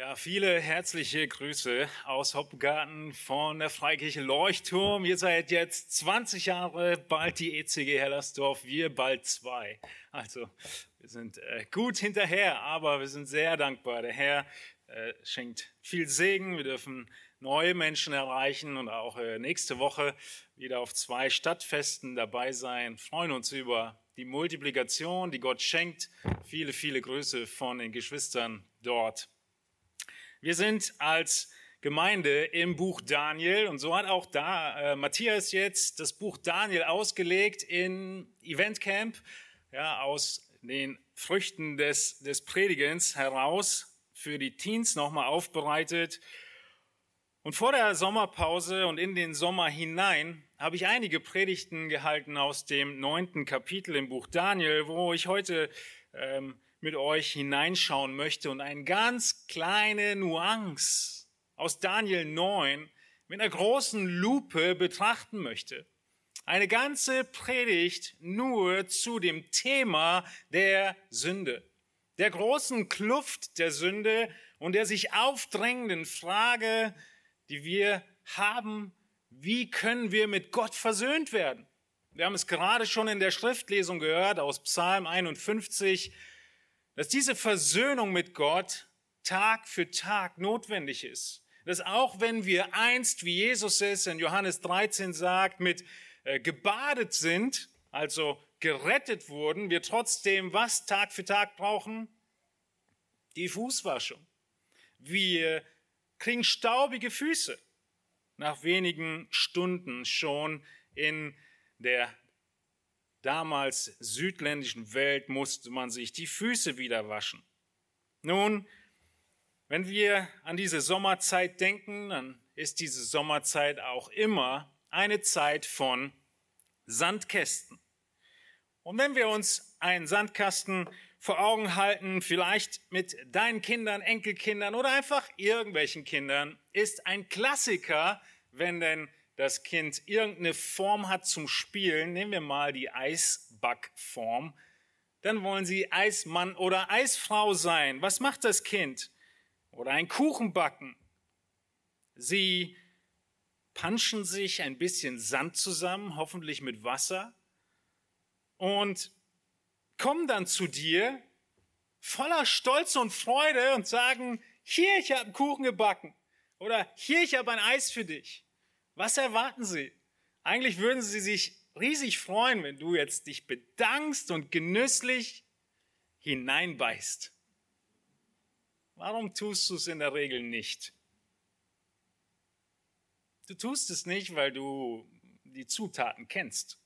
Ja, viele herzliche Grüße aus Hoppengarten von der Freikirche Leuchtturm. Ihr seid jetzt 20 Jahre, bald die ECG Hellersdorf, wir bald zwei. Also, wir sind äh, gut hinterher, aber wir sind sehr dankbar. Der Herr äh, schenkt viel Segen. Wir dürfen neue Menschen erreichen und auch äh, nächste Woche wieder auf zwei Stadtfesten dabei sein. Freuen uns über die Multiplikation, die Gott schenkt. Viele, viele Grüße von den Geschwistern dort. Wir sind als Gemeinde im Buch Daniel und so hat auch da äh, Matthias jetzt das Buch Daniel ausgelegt in Eventcamp, ja, aus den Früchten des, des Predigens heraus für die Teens nochmal aufbereitet. Und vor der Sommerpause und in den Sommer hinein habe ich einige Predigten gehalten aus dem neunten Kapitel im Buch Daniel, wo ich heute ähm, mit euch hineinschauen möchte und eine ganz kleine Nuance aus Daniel 9 mit einer großen Lupe betrachten möchte. Eine ganze Predigt nur zu dem Thema der Sünde, der großen Kluft der Sünde und der sich aufdrängenden Frage, die wir haben, wie können wir mit Gott versöhnt werden? Wir haben es gerade schon in der Schriftlesung gehört aus Psalm 51 dass diese Versöhnung mit Gott Tag für Tag notwendig ist. Dass auch wenn wir einst, wie Jesus es in Johannes 13 sagt, mit äh, gebadet sind, also gerettet wurden, wir trotzdem was Tag für Tag brauchen? Die Fußwaschung. Wir kriegen staubige Füße nach wenigen Stunden schon in der damals südländischen Welt musste man sich die Füße wieder waschen. Nun, wenn wir an diese Sommerzeit denken, dann ist diese Sommerzeit auch immer eine Zeit von Sandkästen. Und wenn wir uns einen Sandkasten vor Augen halten, vielleicht mit deinen Kindern, Enkelkindern oder einfach irgendwelchen Kindern, ist ein Klassiker, wenn denn das Kind irgendeine Form hat zum Spielen, nehmen wir mal die Eisbackform, dann wollen sie Eismann oder Eisfrau sein. Was macht das Kind? Oder ein Kuchen backen. Sie panschen sich ein bisschen Sand zusammen, hoffentlich mit Wasser, und kommen dann zu dir voller Stolz und Freude und sagen, hier, ich habe einen Kuchen gebacken. Oder hier, ich habe ein Eis für dich. Was erwarten Sie? Eigentlich würden Sie sich riesig freuen, wenn du jetzt dich bedankst und genüsslich hineinbeißt. Warum tust du es in der Regel nicht? Du tust es nicht, weil du die Zutaten kennst.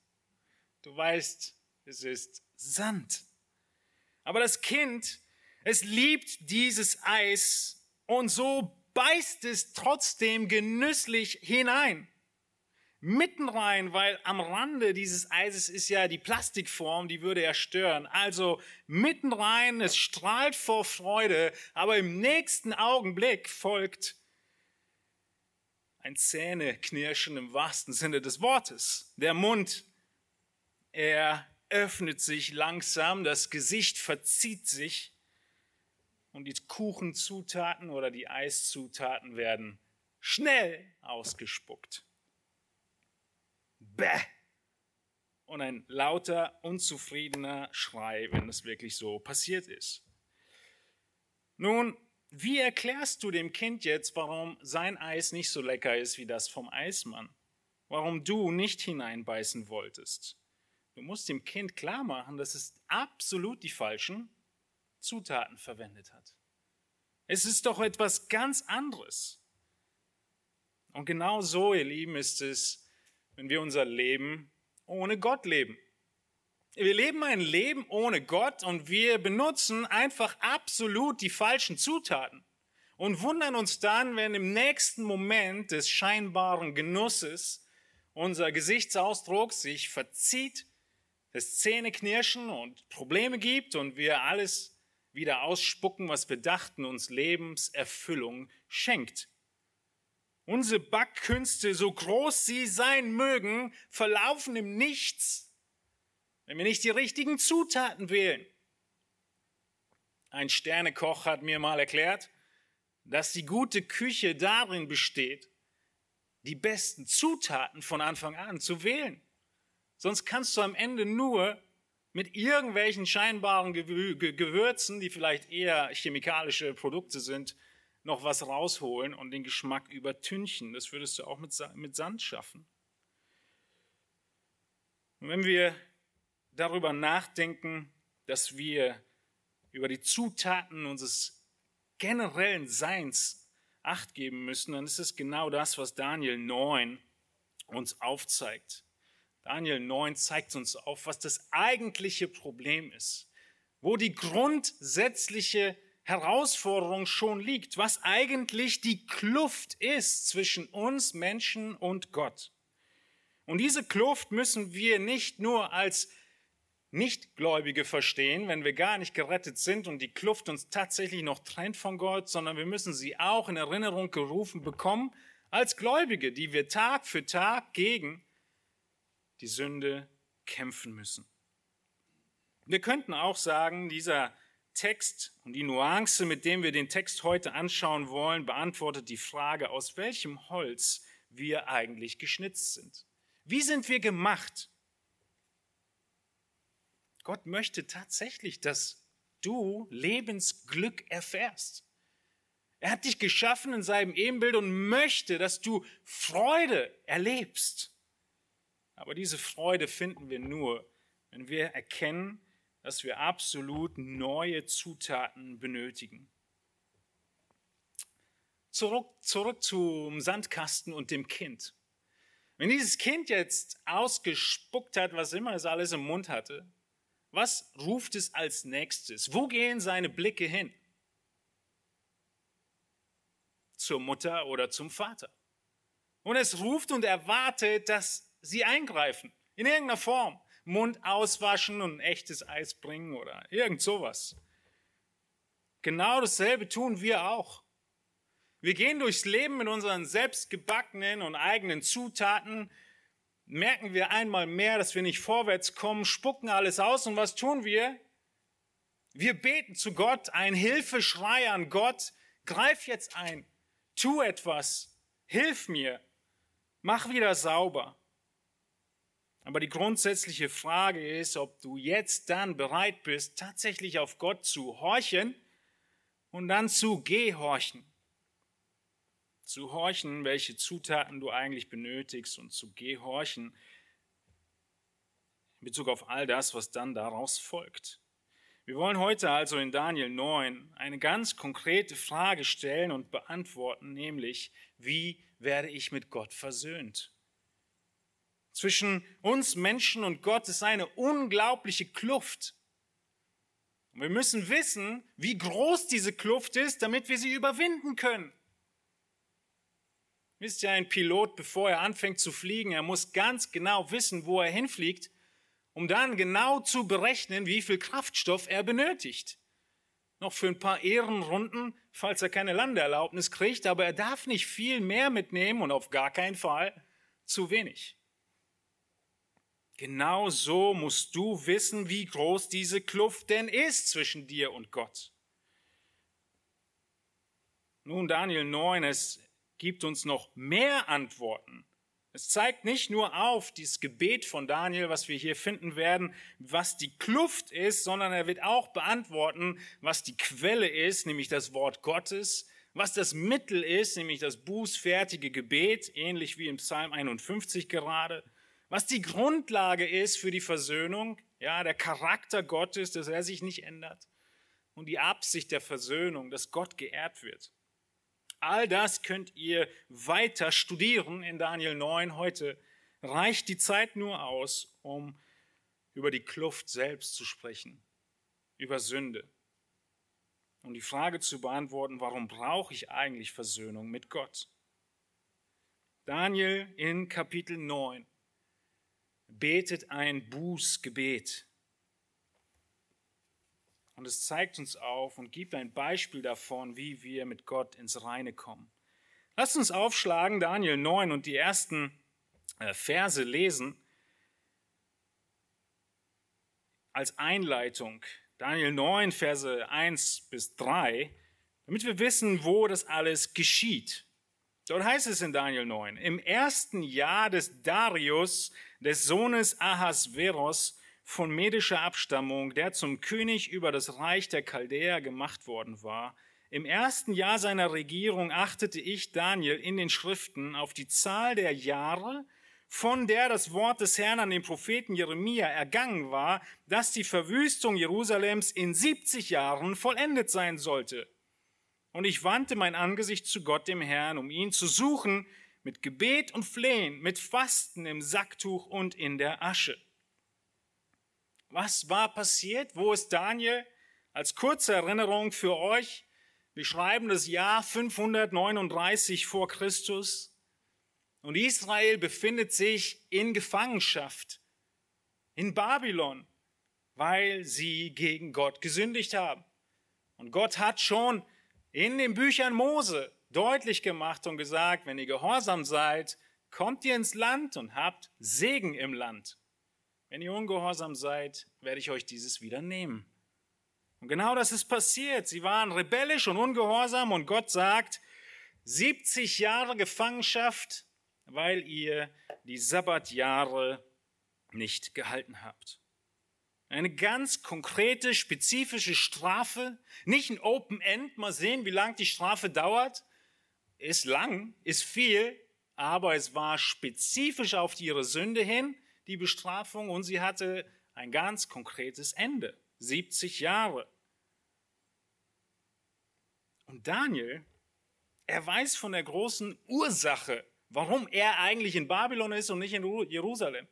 Du weißt, es ist Sand. Aber das Kind, es liebt dieses Eis und so beißt es trotzdem genüsslich hinein. Mitten rein, weil am Rande dieses Eises ist ja die Plastikform, die würde er stören. Also mitten rein, es strahlt vor Freude, aber im nächsten Augenblick folgt ein Zähneknirschen im wahrsten Sinne des Wortes. Der Mund, er öffnet sich langsam, das Gesicht verzieht sich und die Kuchenzutaten oder die Eiszutaten werden schnell ausgespuckt. Bäh! Und ein lauter, unzufriedener Schrei, wenn es wirklich so passiert ist. Nun, wie erklärst du dem Kind jetzt, warum sein Eis nicht so lecker ist wie das vom Eismann? Warum du nicht hineinbeißen wolltest? Du musst dem Kind klar machen, dass es absolut die falschen Zutaten verwendet hat. Es ist doch etwas ganz anderes. Und genau so, ihr Lieben, ist es, wenn wir unser Leben ohne Gott leben. Wir leben ein Leben ohne Gott und wir benutzen einfach absolut die falschen Zutaten und wundern uns dann, wenn im nächsten Moment des scheinbaren Genusses unser Gesichtsausdruck sich verzieht, es Zähneknirschen und Probleme gibt und wir alles wieder ausspucken, was wir dachten uns Lebenserfüllung schenkt. Unsere Backkünste, so groß sie sein mögen, verlaufen im Nichts, wenn wir nicht die richtigen Zutaten wählen. Ein Sternekoch hat mir mal erklärt, dass die gute Küche darin besteht, die besten Zutaten von Anfang an zu wählen. Sonst kannst du am Ende nur mit irgendwelchen scheinbaren Gewürzen, die vielleicht eher chemikalische Produkte sind, noch was rausholen und den Geschmack übertünchen. Das würdest du auch mit Sand schaffen. Und wenn wir darüber nachdenken, dass wir über die Zutaten unseres generellen Seins acht geben müssen, dann ist es genau das, was Daniel 9 uns aufzeigt. Daniel 9 zeigt uns auf, was das eigentliche Problem ist, wo die grundsätzliche Herausforderung schon liegt, was eigentlich die Kluft ist zwischen uns Menschen und Gott. Und diese Kluft müssen wir nicht nur als Nichtgläubige verstehen, wenn wir gar nicht gerettet sind und die Kluft uns tatsächlich noch trennt von Gott, sondern wir müssen sie auch in Erinnerung gerufen bekommen als Gläubige, die wir Tag für Tag gegen die Sünde kämpfen müssen. Wir könnten auch sagen, dieser Text und die Nuance, mit dem wir den Text heute anschauen wollen, beantwortet die Frage, aus welchem Holz wir eigentlich geschnitzt sind. Wie sind wir gemacht? Gott möchte tatsächlich, dass du Lebensglück erfährst. Er hat dich geschaffen in seinem Ebenbild und möchte, dass du Freude erlebst. Aber diese Freude finden wir nur, wenn wir erkennen, dass wir absolut neue Zutaten benötigen. Zurück, zurück zum Sandkasten und dem Kind. Wenn dieses Kind jetzt ausgespuckt hat, was immer es alles im Mund hatte, was ruft es als nächstes? Wo gehen seine Blicke hin? Zur Mutter oder zum Vater. Und es ruft und erwartet, dass sie eingreifen. In irgendeiner Form. Mund auswaschen und echtes Eis bringen oder irgend sowas. Genau dasselbe tun wir auch. Wir gehen durchs Leben mit unseren selbstgebackenen und eigenen Zutaten, merken wir einmal mehr, dass wir nicht vorwärts kommen, spucken alles aus und was tun wir? Wir beten zu Gott, ein Hilfeschrei an Gott, greif jetzt ein, tu etwas, hilf mir, mach wieder sauber. Aber die grundsätzliche Frage ist, ob du jetzt dann bereit bist, tatsächlich auf Gott zu horchen und dann zu gehorchen zu horchen, welche Zutaten du eigentlich benötigst und zu gehorchen in Bezug auf all das, was dann daraus folgt. Wir wollen heute also in Daniel 9 eine ganz konkrete Frage stellen und beantworten, nämlich, wie werde ich mit Gott versöhnt? Zwischen uns Menschen und Gott ist eine unglaubliche Kluft. Und wir müssen wissen, wie groß diese Kluft ist, damit wir sie überwinden können. Wisst ihr, ein Pilot, bevor er anfängt zu fliegen, er muss ganz genau wissen, wo er hinfliegt, um dann genau zu berechnen, wie viel Kraftstoff er benötigt. Noch für ein paar Ehrenrunden, falls er keine Landeerlaubnis kriegt, aber er darf nicht viel mehr mitnehmen und auf gar keinen Fall zu wenig. Genau so musst du wissen, wie groß diese Kluft denn ist zwischen dir und Gott. Nun, Daniel 9, es gibt uns noch mehr Antworten. Es zeigt nicht nur auf dieses Gebet von Daniel, was wir hier finden werden, was die Kluft ist, sondern er wird auch beantworten, was die Quelle ist, nämlich das Wort Gottes, was das Mittel ist, nämlich das bußfertige Gebet, ähnlich wie im Psalm 51 gerade, was die Grundlage ist für die Versöhnung, ja, der Charakter Gottes, dass er sich nicht ändert und die Absicht der Versöhnung, dass Gott geehrt wird. All das könnt ihr weiter studieren in Daniel 9. Heute reicht die Zeit nur aus, um über die Kluft selbst zu sprechen, über Sünde. Und die Frage zu beantworten, warum brauche ich eigentlich Versöhnung mit Gott? Daniel in Kapitel 9 betet ein Bußgebet. Und es zeigt uns auf und gibt ein Beispiel davon, wie wir mit Gott ins Reine kommen. Lasst uns aufschlagen, Daniel 9 und die ersten äh, Verse lesen. Als Einleitung, Daniel 9, Verse 1 bis 3, damit wir wissen, wo das alles geschieht. Dort heißt es in Daniel 9, im ersten Jahr des Darius, des Sohnes Ahasveros, von medischer Abstammung, der zum König über das Reich der Chaldäer gemacht worden war. Im ersten Jahr seiner Regierung achtete ich, Daniel, in den Schriften auf die Zahl der Jahre, von der das Wort des Herrn an den Propheten Jeremia ergangen war, dass die Verwüstung Jerusalems in 70 Jahren vollendet sein sollte. Und ich wandte mein Angesicht zu Gott, dem Herrn, um ihn zu suchen, mit Gebet und Flehen, mit Fasten im Sacktuch und in der Asche. Was war passiert? Wo ist Daniel? Als kurze Erinnerung für euch. Wir schreiben das Jahr 539 vor Christus. Und Israel befindet sich in Gefangenschaft in Babylon, weil sie gegen Gott gesündigt haben. Und Gott hat schon in den Büchern Mose deutlich gemacht und gesagt, wenn ihr gehorsam seid, kommt ihr ins Land und habt Segen im Land. Wenn ihr ungehorsam seid, werde ich euch dieses wieder nehmen. Und genau das ist passiert. Sie waren rebellisch und ungehorsam und Gott sagt, 70 Jahre Gefangenschaft, weil ihr die Sabbatjahre nicht gehalten habt. Eine ganz konkrete, spezifische Strafe, nicht ein Open End, mal sehen, wie lang die Strafe dauert. Ist lang, ist viel, aber es war spezifisch auf ihre Sünde hin die Bestrafung und sie hatte ein ganz konkretes Ende. 70 Jahre. Und Daniel, er weiß von der großen Ursache, warum er eigentlich in Babylon ist und nicht in Jerusalem.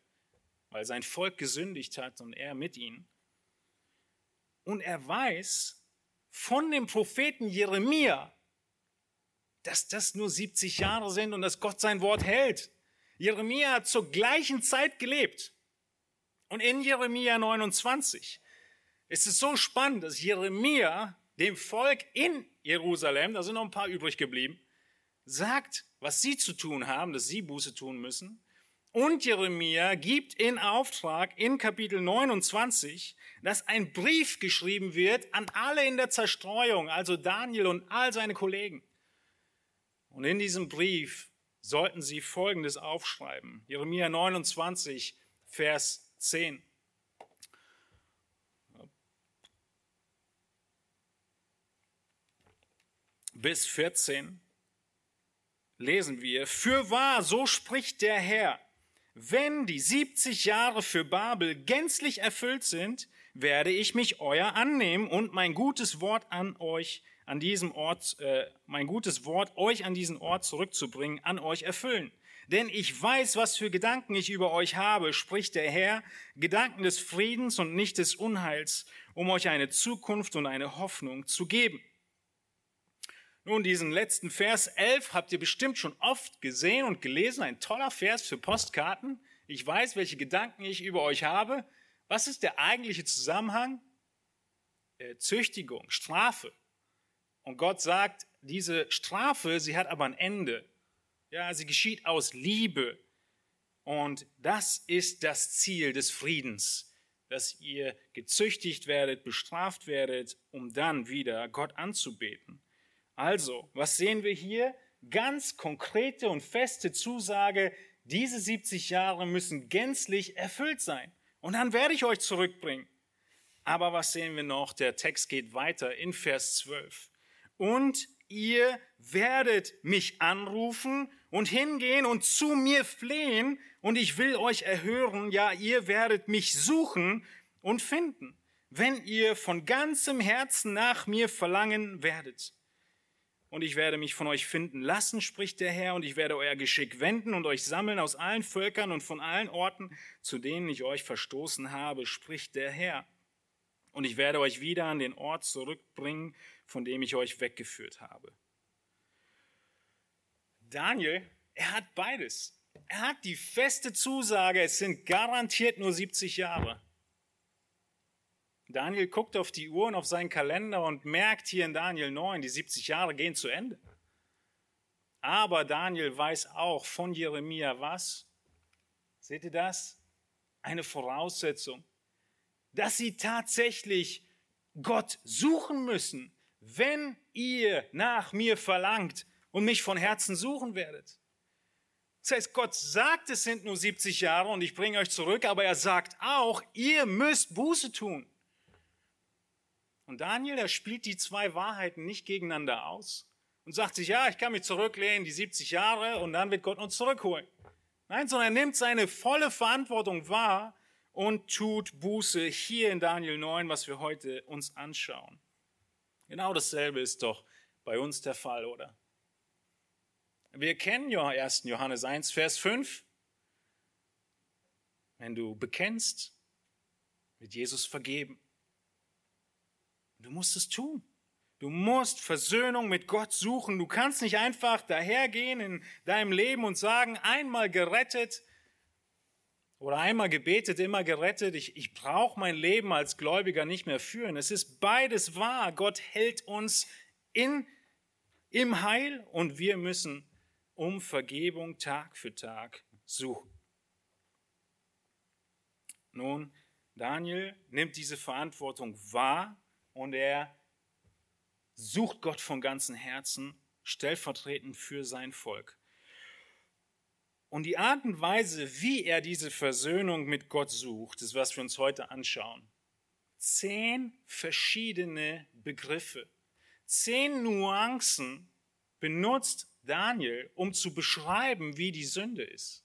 Weil sein Volk gesündigt hat und er mit ihnen. Und er weiß von dem Propheten Jeremia, dass das nur 70 Jahre sind und dass Gott sein Wort hält. Jeremia hat zur gleichen Zeit gelebt. Und in Jeremia 29 ist es so spannend, dass Jeremia dem Volk in Jerusalem, da sind noch ein paar übrig geblieben, sagt, was sie zu tun haben, dass sie Buße tun müssen. Und Jeremia gibt in Auftrag in Kapitel 29, dass ein Brief geschrieben wird an alle in der Zerstreuung, also Daniel und all seine Kollegen. Und in diesem Brief sollten Sie Folgendes aufschreiben. Jeremia 29, Vers 10. Bis 14 lesen wir, Für wahr, so spricht der Herr, wenn die 70 Jahre für Babel gänzlich erfüllt sind, werde ich mich euer annehmen und mein gutes Wort an euch an diesem Ort, äh, mein gutes Wort, euch an diesen Ort zurückzubringen, an euch erfüllen. Denn ich weiß, was für Gedanken ich über euch habe, spricht der Herr, Gedanken des Friedens und nicht des Unheils, um euch eine Zukunft und eine Hoffnung zu geben. Nun, diesen letzten Vers 11 habt ihr bestimmt schon oft gesehen und gelesen. Ein toller Vers für Postkarten. Ich weiß, welche Gedanken ich über euch habe. Was ist der eigentliche Zusammenhang? Äh, Züchtigung, Strafe. Und Gott sagt, diese Strafe, sie hat aber ein Ende. Ja, sie geschieht aus Liebe. Und das ist das Ziel des Friedens, dass ihr gezüchtigt werdet, bestraft werdet, um dann wieder Gott anzubeten. Also, was sehen wir hier? Ganz konkrete und feste Zusage, diese 70 Jahre müssen gänzlich erfüllt sein. Und dann werde ich euch zurückbringen. Aber was sehen wir noch? Der Text geht weiter in Vers 12 und ihr werdet mich anrufen und hingehen und zu mir flehen und ich will euch erhören, ja, ihr werdet mich suchen und finden, wenn ihr von ganzem Herzen nach mir verlangen werdet. Und ich werde mich von euch finden lassen, spricht der Herr, und ich werde euer Geschick wenden und euch sammeln aus allen Völkern und von allen Orten, zu denen ich euch verstoßen habe, spricht der Herr. Und ich werde euch wieder an den Ort zurückbringen, von dem ich euch weggeführt habe. Daniel, er hat beides. Er hat die feste Zusage, es sind garantiert nur 70 Jahre. Daniel guckt auf die Uhr und auf seinen Kalender und merkt hier in Daniel 9, die 70 Jahre gehen zu Ende. Aber Daniel weiß auch von Jeremia was? Seht ihr das? Eine Voraussetzung, dass sie tatsächlich Gott suchen müssen, wenn ihr nach mir verlangt und mich von Herzen suchen werdet. Das heißt, Gott sagt, es sind nur 70 Jahre und ich bringe euch zurück, aber er sagt auch, ihr müsst Buße tun. Und Daniel, er spielt die zwei Wahrheiten nicht gegeneinander aus und sagt sich, ja, ich kann mich zurücklehnen, die 70 Jahre, und dann wird Gott uns zurückholen. Nein, sondern er nimmt seine volle Verantwortung wahr und tut Buße hier in Daniel 9, was wir heute uns anschauen. Genau dasselbe ist doch bei uns der Fall, oder? Wir kennen ja 1. Johannes 1, Vers 5. Wenn du bekennst, wird Jesus vergeben. Du musst es tun. Du musst Versöhnung mit Gott suchen. Du kannst nicht einfach dahergehen in deinem Leben und sagen, einmal gerettet oder einmal gebetet, immer gerettet. Ich, ich brauche mein Leben als Gläubiger nicht mehr führen. Es ist beides wahr. Gott hält uns in, im Heil und wir müssen um Vergebung Tag für Tag suchen. Nun, Daniel nimmt diese Verantwortung wahr und er sucht Gott von ganzem Herzen, stellvertretend für sein Volk. Und die Art und Weise, wie er diese Versöhnung mit Gott sucht, ist, was wir uns heute anschauen. Zehn verschiedene Begriffe, zehn Nuancen benutzt Daniel, um zu beschreiben, wie die Sünde ist.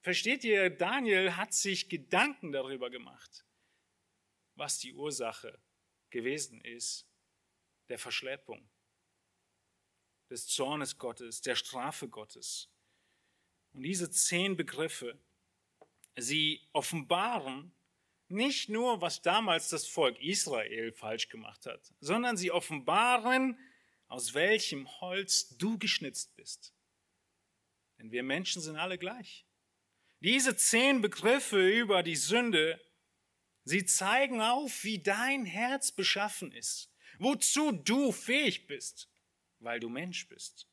Versteht ihr, Daniel hat sich Gedanken darüber gemacht, was die Ursache gewesen ist der Verschleppung, des Zornes Gottes, der Strafe Gottes. Und diese zehn Begriffe, sie offenbaren nicht nur, was damals das Volk Israel falsch gemacht hat, sondern sie offenbaren, aus welchem Holz du geschnitzt bist. Denn wir Menschen sind alle gleich. Diese zehn Begriffe über die Sünde, sie zeigen auf, wie dein Herz beschaffen ist, wozu du fähig bist, weil du Mensch bist.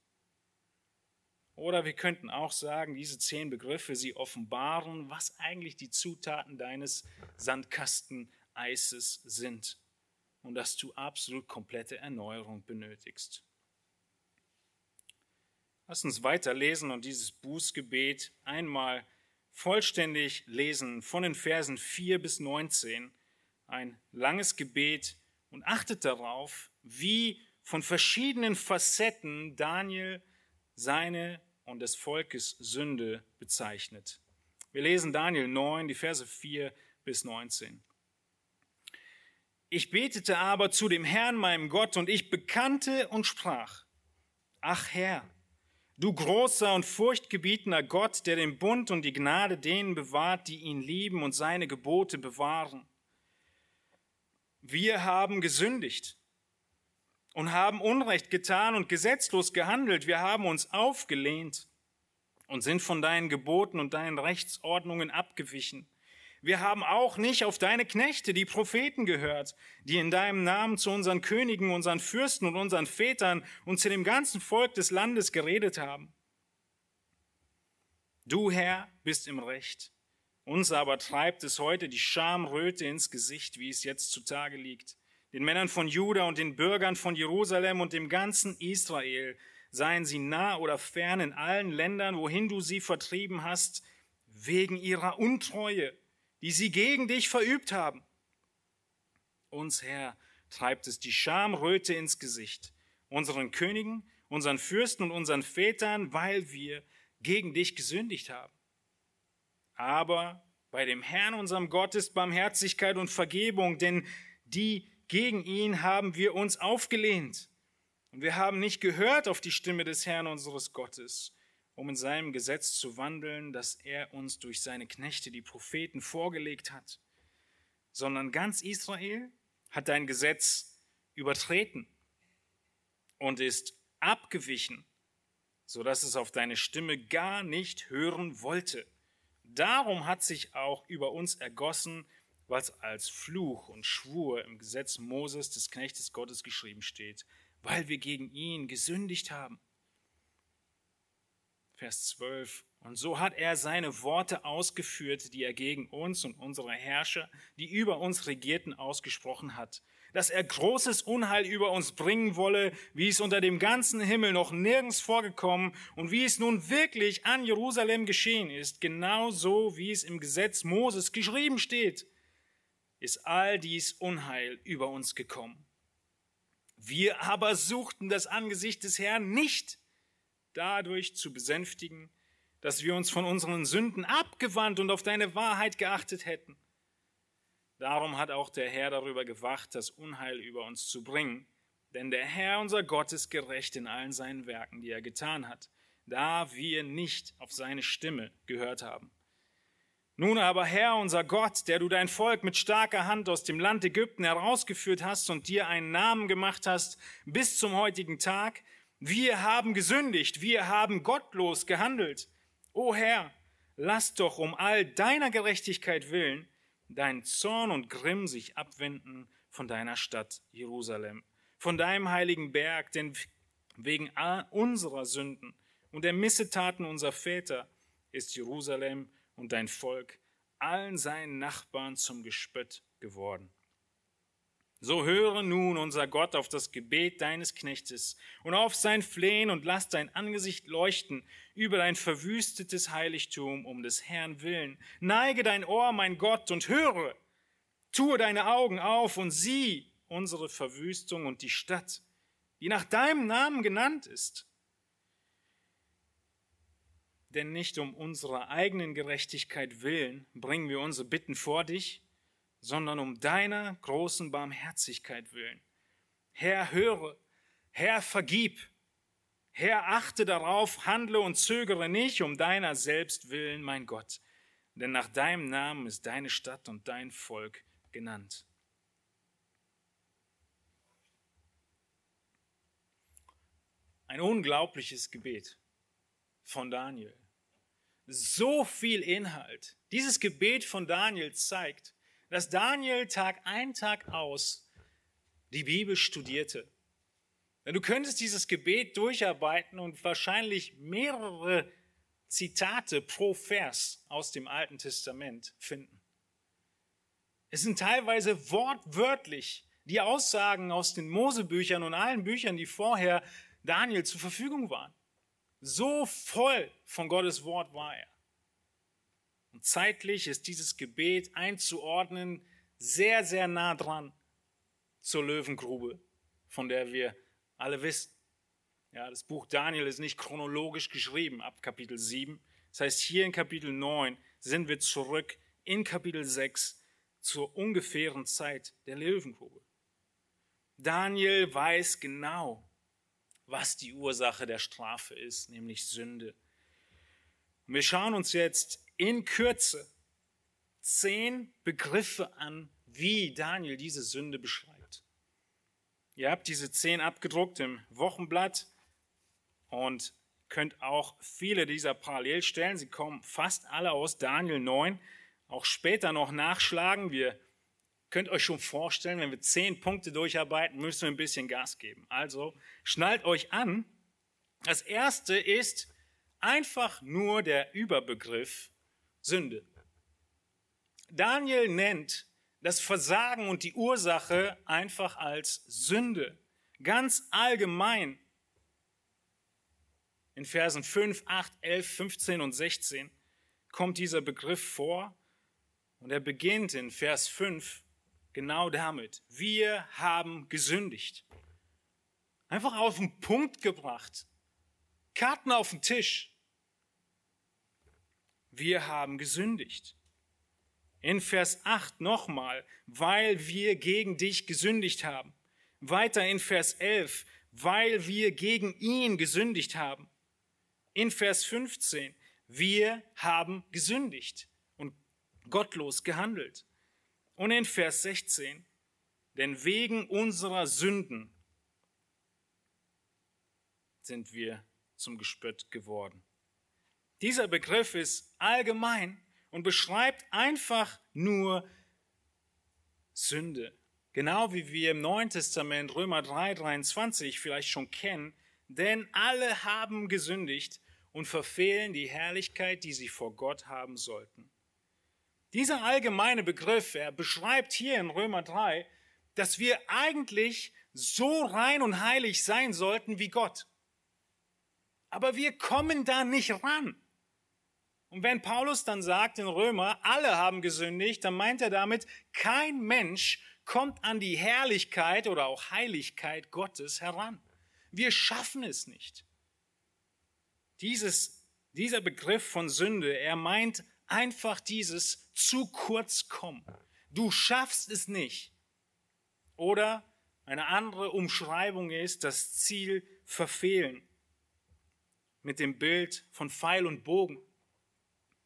Oder wir könnten auch sagen, diese zehn Begriffe, sie offenbaren, was eigentlich die Zutaten deines Sandkasteneises sind und dass du absolut komplette Erneuerung benötigst. Lass uns weiterlesen und dieses Bußgebet einmal vollständig lesen von den Versen 4 bis 19. Ein langes Gebet und achtet darauf, wie von verschiedenen Facetten Daniel seine und des Volkes Sünde bezeichnet. Wir lesen Daniel 9, die Verse 4 bis 19. Ich betete aber zu dem Herrn, meinem Gott, und ich bekannte und sprach, Ach Herr, du großer und furchtgebietender Gott, der den Bund und die Gnade denen bewahrt, die ihn lieben und seine Gebote bewahren. Wir haben gesündigt und haben Unrecht getan und gesetzlos gehandelt. Wir haben uns aufgelehnt und sind von deinen Geboten und deinen Rechtsordnungen abgewichen. Wir haben auch nicht auf deine Knechte, die Propheten, gehört, die in deinem Namen zu unseren Königen, unseren Fürsten und unseren Vätern und zu dem ganzen Volk des Landes geredet haben. Du, Herr, bist im Recht. Uns aber treibt es heute die Schamröte ins Gesicht, wie es jetzt zutage liegt. Den Männern von Juda und den Bürgern von Jerusalem und dem ganzen Israel, seien sie nah oder fern in allen Ländern, wohin du sie vertrieben hast, wegen ihrer Untreue die sie gegen dich verübt haben. Uns, Herr, treibt es die Schamröte ins Gesicht, unseren Königen, unseren Fürsten und unseren Vätern, weil wir gegen dich gesündigt haben. Aber bei dem Herrn, unserem Gott, ist Barmherzigkeit und Vergebung, denn die gegen ihn haben wir uns aufgelehnt. Und wir haben nicht gehört auf die Stimme des Herrn unseres Gottes um in seinem Gesetz zu wandeln, das er uns durch seine Knechte, die Propheten, vorgelegt hat, sondern ganz Israel hat dein Gesetz übertreten und ist abgewichen, so dass es auf deine Stimme gar nicht hören wollte. Darum hat sich auch über uns ergossen, was als Fluch und Schwur im Gesetz Moses des Knechtes Gottes geschrieben steht, weil wir gegen ihn gesündigt haben. Vers 12. Und so hat er seine Worte ausgeführt, die er gegen uns und unsere Herrscher, die über uns regierten, ausgesprochen hat. dass er großes Unheil über uns bringen wolle, wie es unter dem ganzen Himmel noch nirgends vorgekommen und wie es nun wirklich an Jerusalem geschehen ist, genau so wie es im Gesetz Moses geschrieben steht, ist all dies Unheil über uns gekommen. Wir aber suchten das Angesicht des Herrn nicht dadurch zu besänftigen, dass wir uns von unseren Sünden abgewandt und auf deine Wahrheit geachtet hätten. Darum hat auch der Herr darüber gewacht, das Unheil über uns zu bringen. Denn der Herr, unser Gott, ist gerecht in allen seinen Werken, die er getan hat, da wir nicht auf seine Stimme gehört haben. Nun aber, Herr, unser Gott, der du dein Volk mit starker Hand aus dem Land Ägypten herausgeführt hast und dir einen Namen gemacht hast bis zum heutigen Tag, wir haben gesündigt, wir haben gottlos gehandelt. O Herr, lass doch um all deiner Gerechtigkeit willen dein Zorn und Grimm sich abwenden von deiner Stadt Jerusalem, von deinem heiligen Berg, denn wegen unserer Sünden und der Missetaten unserer Väter ist Jerusalem und dein Volk allen seinen Nachbarn zum Gespött geworden. So höre nun unser Gott auf das Gebet deines Knechtes und auf sein Flehen und lass dein Angesicht leuchten über dein verwüstetes Heiligtum um des Herrn willen. Neige dein Ohr, mein Gott, und höre. Tue deine Augen auf und sieh unsere Verwüstung und die Stadt, die nach deinem Namen genannt ist. Denn nicht um unserer eigenen Gerechtigkeit willen bringen wir unsere Bitten vor dich, sondern um deiner großen Barmherzigkeit willen. Herr, höre, Herr, vergib, Herr, achte darauf, handle und zögere nicht um deiner selbst willen, mein Gott, denn nach deinem Namen ist deine Stadt und dein Volk genannt. Ein unglaubliches Gebet von Daniel. So viel Inhalt. Dieses Gebet von Daniel zeigt, dass Daniel Tag ein, Tag aus die Bibel studierte. Du könntest dieses Gebet durcharbeiten und wahrscheinlich mehrere Zitate pro Vers aus dem Alten Testament finden. Es sind teilweise wortwörtlich die Aussagen aus den Mosebüchern und allen Büchern, die vorher Daniel zur Verfügung waren. So voll von Gottes Wort war er. Und zeitlich ist dieses Gebet einzuordnen sehr, sehr nah dran zur Löwengrube, von der wir alle wissen. Ja, das Buch Daniel ist nicht chronologisch geschrieben ab Kapitel 7. Das heißt, hier in Kapitel 9 sind wir zurück in Kapitel 6 zur ungefähren Zeit der Löwengrube. Daniel weiß genau, was die Ursache der Strafe ist, nämlich Sünde. Wir schauen uns jetzt in Kürze zehn Begriffe an, wie Daniel diese Sünde beschreibt. Ihr habt diese zehn abgedruckt im Wochenblatt und könnt auch viele dieser parallel stellen. Sie kommen fast alle aus Daniel 9. Auch später noch nachschlagen. Wir könnt euch schon vorstellen, wenn wir zehn Punkte durcharbeiten, müssen wir ein bisschen Gas geben. Also schnallt euch an. Das erste ist einfach nur der Überbegriff Sünde. Daniel nennt das Versagen und die Ursache einfach als Sünde. Ganz allgemein. In Versen 5, 8, 11, 15 und 16 kommt dieser Begriff vor und er beginnt in Vers 5 genau damit. Wir haben gesündigt. Einfach auf den Punkt gebracht. Karten auf den Tisch wir haben gesündigt. In Vers 8 nochmal, weil wir gegen dich gesündigt haben. Weiter in Vers 11, weil wir gegen ihn gesündigt haben. In Vers 15, wir haben gesündigt und gottlos gehandelt. Und in Vers 16, denn wegen unserer Sünden sind wir zum Gespött geworden. Dieser Begriff ist allgemein und beschreibt einfach nur Sünde. Genau wie wir im Neuen Testament Römer 3, 23 vielleicht schon kennen, denn alle haben gesündigt und verfehlen die Herrlichkeit, die sie vor Gott haben sollten. Dieser allgemeine Begriff, er beschreibt hier in Römer 3, dass wir eigentlich so rein und heilig sein sollten wie Gott. Aber wir kommen da nicht ran. Und wenn Paulus dann sagt in Römer, alle haben gesündigt, dann meint er damit, kein Mensch kommt an die Herrlichkeit oder auch Heiligkeit Gottes heran. Wir schaffen es nicht. Dieses, dieser Begriff von Sünde, er meint einfach dieses zu kurz kommen. Du schaffst es nicht. Oder eine andere Umschreibung ist das Ziel verfehlen. Mit dem Bild von Pfeil und Bogen.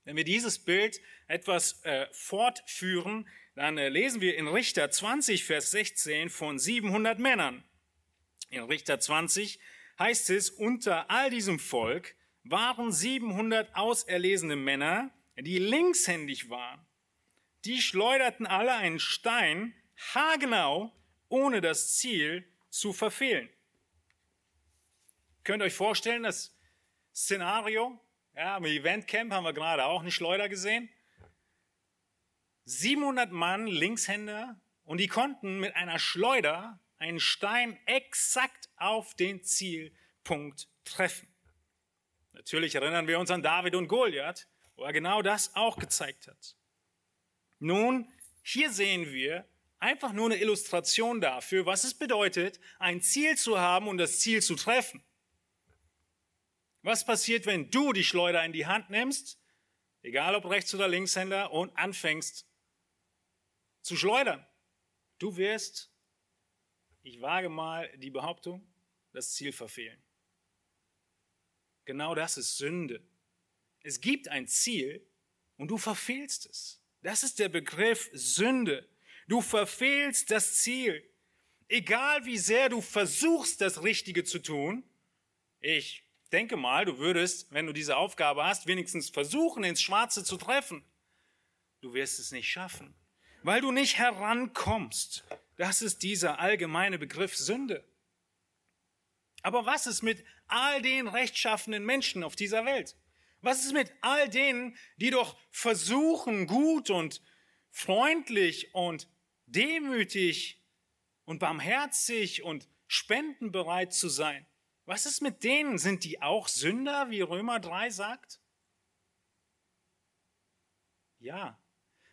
Wenn wir dieses Bild etwas äh, fortführen, dann äh, lesen wir in Richter 20, Vers 16 von 700 Männern. In Richter 20 heißt es, unter all diesem Volk waren 700 auserlesene Männer, die linkshändig waren. Die schleuderten alle einen Stein haargenau, ohne das Ziel zu verfehlen. Könnt ihr euch vorstellen, das Szenario? Ja, im Eventcamp haben wir gerade auch eine Schleuder gesehen. 700 Mann, Linkshänder, und die konnten mit einer Schleuder einen Stein exakt auf den Zielpunkt treffen. Natürlich erinnern wir uns an David und Goliath, wo er genau das auch gezeigt hat. Nun, hier sehen wir einfach nur eine Illustration dafür, was es bedeutet, ein Ziel zu haben und das Ziel zu treffen. Was passiert, wenn du die Schleuder in die Hand nimmst, egal ob Rechts- oder Linkshänder, und anfängst zu schleudern? Du wirst, ich wage mal die Behauptung, das Ziel verfehlen. Genau das ist Sünde. Es gibt ein Ziel und du verfehlst es. Das ist der Begriff Sünde. Du verfehlst das Ziel. Egal wie sehr du versuchst, das Richtige zu tun, ich denke mal, du würdest, wenn du diese Aufgabe hast, wenigstens versuchen, ins Schwarze zu treffen. Du wirst es nicht schaffen, weil du nicht herankommst. Das ist dieser allgemeine Begriff Sünde. Aber was ist mit all den rechtschaffenen Menschen auf dieser Welt? Was ist mit all denen, die doch versuchen, gut und freundlich und demütig und barmherzig und spendenbereit zu sein? Was ist mit denen? Sind die auch Sünder, wie Römer 3 sagt? Ja,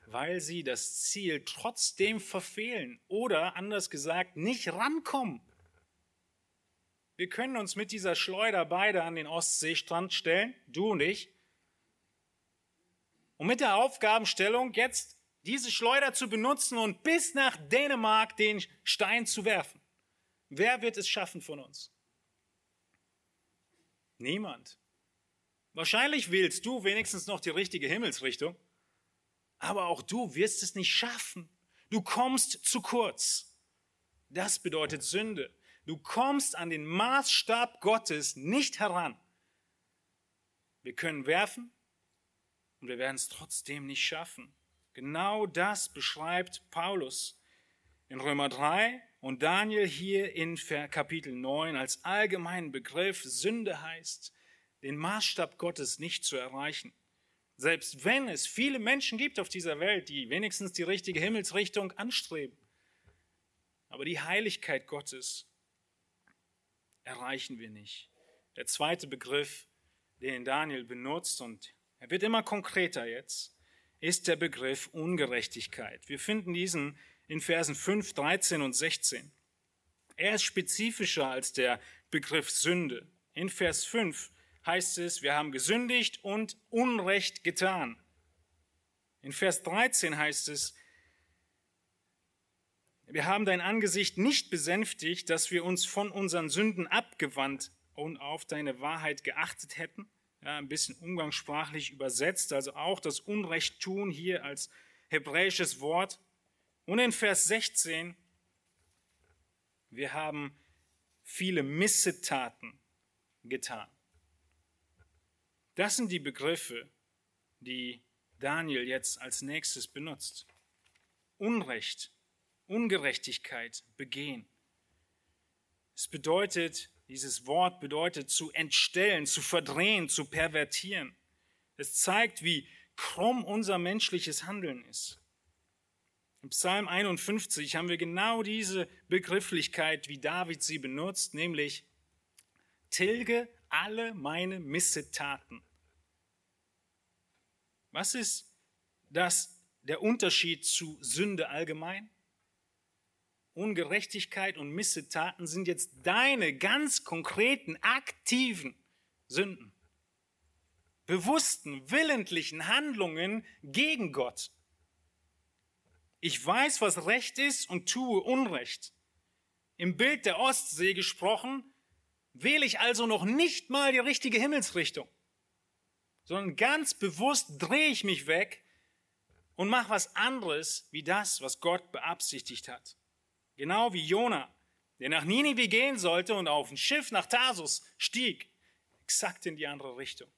weil sie das Ziel trotzdem verfehlen oder anders gesagt nicht rankommen. Wir können uns mit dieser Schleuder beide an den Ostseestrand stellen, du und ich, und mit der Aufgabenstellung jetzt diese Schleuder zu benutzen und bis nach Dänemark den Stein zu werfen. Wer wird es schaffen von uns? Niemand. Wahrscheinlich wählst du wenigstens noch die richtige Himmelsrichtung, aber auch du wirst es nicht schaffen. Du kommst zu kurz. Das bedeutet Sünde. Du kommst an den Maßstab Gottes nicht heran. Wir können werfen und wir werden es trotzdem nicht schaffen. Genau das beschreibt Paulus in Römer 3 und Daniel hier in Kapitel 9 als allgemeinen Begriff Sünde heißt, den Maßstab Gottes nicht zu erreichen. Selbst wenn es viele Menschen gibt auf dieser Welt, die wenigstens die richtige Himmelsrichtung anstreben. Aber die Heiligkeit Gottes erreichen wir nicht. Der zweite Begriff, den Daniel benutzt, und er wird immer konkreter jetzt, ist der Begriff Ungerechtigkeit. Wir finden diesen in Versen 5, 13 und 16. Er ist spezifischer als der Begriff Sünde. In Vers 5 heißt es, wir haben gesündigt und Unrecht getan. In Vers 13 heißt es, wir haben dein Angesicht nicht besänftigt, dass wir uns von unseren Sünden abgewandt und auf deine Wahrheit geachtet hätten. Ja, ein bisschen umgangssprachlich übersetzt, also auch das Unrecht tun hier als hebräisches Wort. Und in Vers 16, wir haben viele Missetaten getan. Das sind die Begriffe, die Daniel jetzt als nächstes benutzt. Unrecht, Ungerechtigkeit begehen. Es bedeutet, dieses Wort bedeutet zu entstellen, zu verdrehen, zu pervertieren. Es zeigt, wie krumm unser menschliches Handeln ist. Im Psalm 51 haben wir genau diese Begrifflichkeit, wie David sie benutzt, nämlich tilge alle meine Missetaten. Was ist das, der Unterschied zu Sünde allgemein? Ungerechtigkeit und Missetaten sind jetzt deine ganz konkreten, aktiven Sünden. Bewussten, willentlichen Handlungen gegen Gott. Ich weiß, was Recht ist und tue Unrecht. Im Bild der Ostsee gesprochen, wähle ich also noch nicht mal die richtige Himmelsrichtung, sondern ganz bewusst drehe ich mich weg und mache was anderes wie das, was Gott beabsichtigt hat. Genau wie Jona, der nach Ninive gehen sollte und auf ein Schiff nach Tarsus stieg, exakt in die andere Richtung.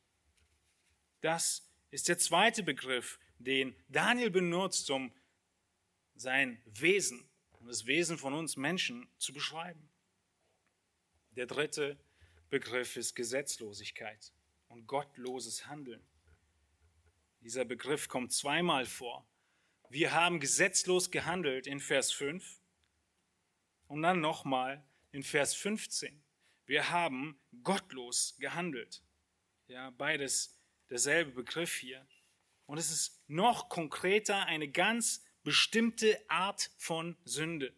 Das ist der zweite Begriff, den Daniel benutzt, um sein Wesen und das Wesen von uns Menschen zu beschreiben. Der dritte Begriff ist Gesetzlosigkeit und gottloses Handeln. Dieser Begriff kommt zweimal vor. Wir haben gesetzlos gehandelt in Vers 5 und dann nochmal in Vers 15. Wir haben gottlos gehandelt. Ja, beides derselbe Begriff hier. Und es ist noch konkreter eine ganz bestimmte Art von Sünde.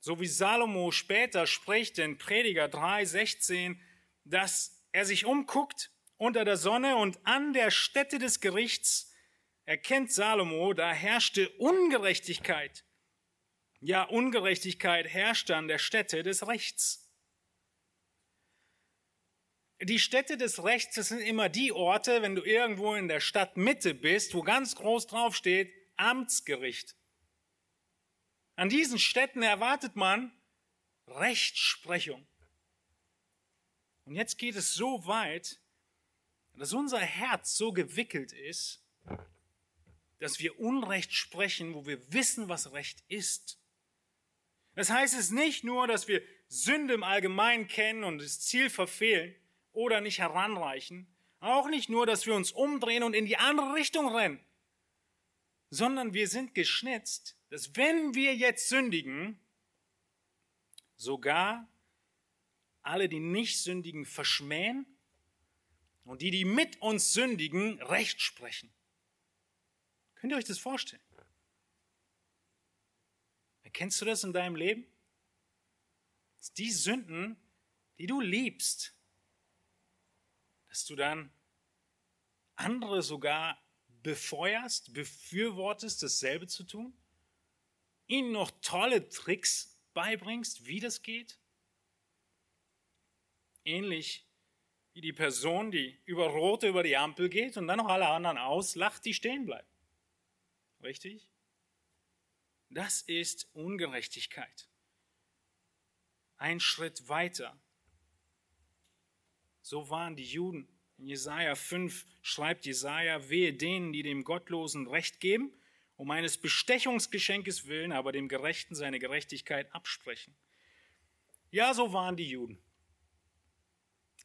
So wie Salomo später spricht in Prediger 3,16, dass er sich umguckt unter der Sonne und an der Stätte des Gerichts erkennt Salomo, da herrschte Ungerechtigkeit. Ja, Ungerechtigkeit herrschte an der Stätte des Rechts. Die Städte des Rechts, das sind immer die Orte, wenn du irgendwo in der Stadtmitte bist, wo ganz groß drauf steht, Amtsgericht. An diesen Städten erwartet man Rechtsprechung. Und jetzt geht es so weit, dass unser Herz so gewickelt ist, dass wir Unrecht sprechen, wo wir wissen, was Recht ist. Das heißt es nicht nur, dass wir Sünde im Allgemeinen kennen und das Ziel verfehlen oder nicht heranreichen, auch nicht nur, dass wir uns umdrehen und in die andere Richtung rennen sondern wir sind geschnitzt, dass wenn wir jetzt sündigen, sogar alle, die nicht sündigen, verschmähen und die, die mit uns sündigen, Recht sprechen. Könnt ihr euch das vorstellen? Erkennst du das in deinem Leben? Dass die Sünden, die du liebst, dass du dann andere sogar befeuerst, befürwortest, dasselbe zu tun? Ihnen noch tolle Tricks beibringst, wie das geht? Ähnlich wie die Person, die über Rote über die Ampel geht und dann noch alle anderen auslacht, die stehen bleiben. Richtig? Das ist Ungerechtigkeit. Ein Schritt weiter. So waren die Juden in Jesaja 5 schreibt Jesaja, wehe denen, die dem Gottlosen Recht geben, um eines Bestechungsgeschenkes willen, aber dem Gerechten seine Gerechtigkeit absprechen. Ja, so waren die Juden.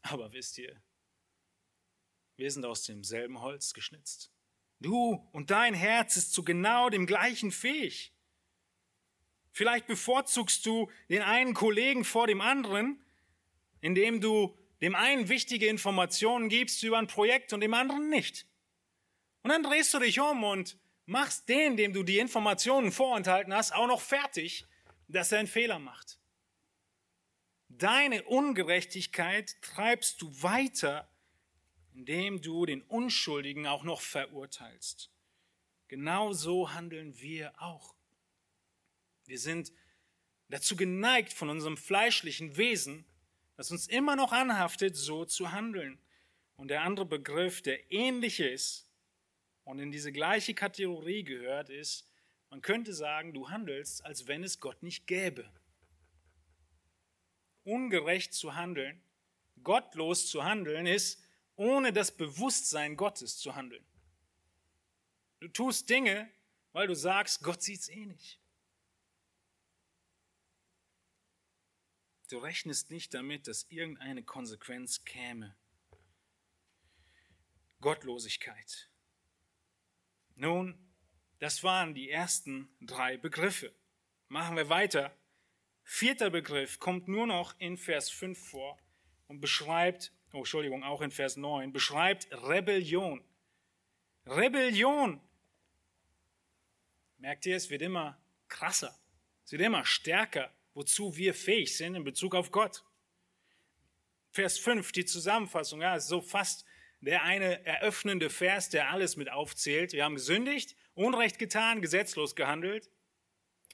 Aber wisst ihr, wir sind aus demselben Holz geschnitzt. Du und dein Herz ist zu genau dem gleichen fähig. Vielleicht bevorzugst du den einen Kollegen vor dem anderen, indem du dem einen wichtige Informationen gibst über ein Projekt und dem anderen nicht. Und dann drehst du dich um und machst den, dem du die Informationen vorenthalten hast, auch noch fertig, dass er einen Fehler macht. Deine Ungerechtigkeit treibst du weiter, indem du den Unschuldigen auch noch verurteilst. Genau so handeln wir auch. Wir sind dazu geneigt, von unserem fleischlichen Wesen das uns immer noch anhaftet, so zu handeln. Und der andere Begriff, der ähnlich ist und in diese gleiche Kategorie gehört, ist, man könnte sagen, du handelst, als wenn es Gott nicht gäbe. Ungerecht zu handeln, gottlos zu handeln, ist, ohne das Bewusstsein Gottes zu handeln. Du tust Dinge, weil du sagst, Gott sieht es eh nicht. Du rechnest nicht damit, dass irgendeine Konsequenz käme. Gottlosigkeit. Nun, Das waren die ersten drei Begriffe. Machen wir weiter. Vierter Begriff kommt nur noch in Vers 5 vor und beschreibt, oh Entschuldigung, auch in Vers 9, beschreibt Rebellion. Rebellion. Merkt ihr, es wird immer krasser, es wird immer stärker, wozu wir fähig sind in Bezug auf Gott. Vers 5, die Zusammenfassung, ja, ist so fast der eine eröffnende Vers, der alles mit aufzählt. Wir haben gesündigt, Unrecht getan, gesetzlos gehandelt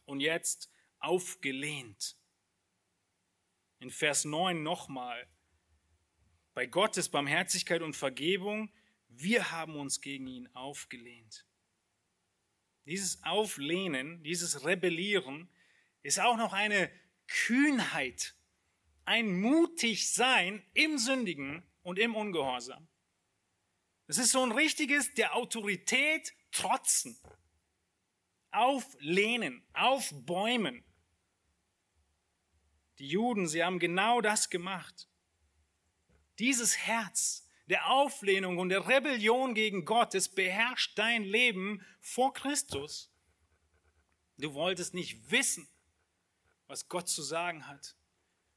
und jetzt aufgelehnt. In Vers 9 nochmal. Bei Gottes Barmherzigkeit und Vergebung, wir haben uns gegen ihn aufgelehnt. Dieses Auflehnen, dieses Rebellieren ist auch noch eine Kühnheit, ein mutig Sein im Sündigen und im Ungehorsam. Es ist so ein richtiges der Autorität trotzen, auflehnen, aufbäumen. Die Juden, sie haben genau das gemacht. Dieses Herz der Auflehnung und der Rebellion gegen Gott, es beherrscht dein Leben vor Christus. Du wolltest nicht wissen, was Gott zu sagen hat.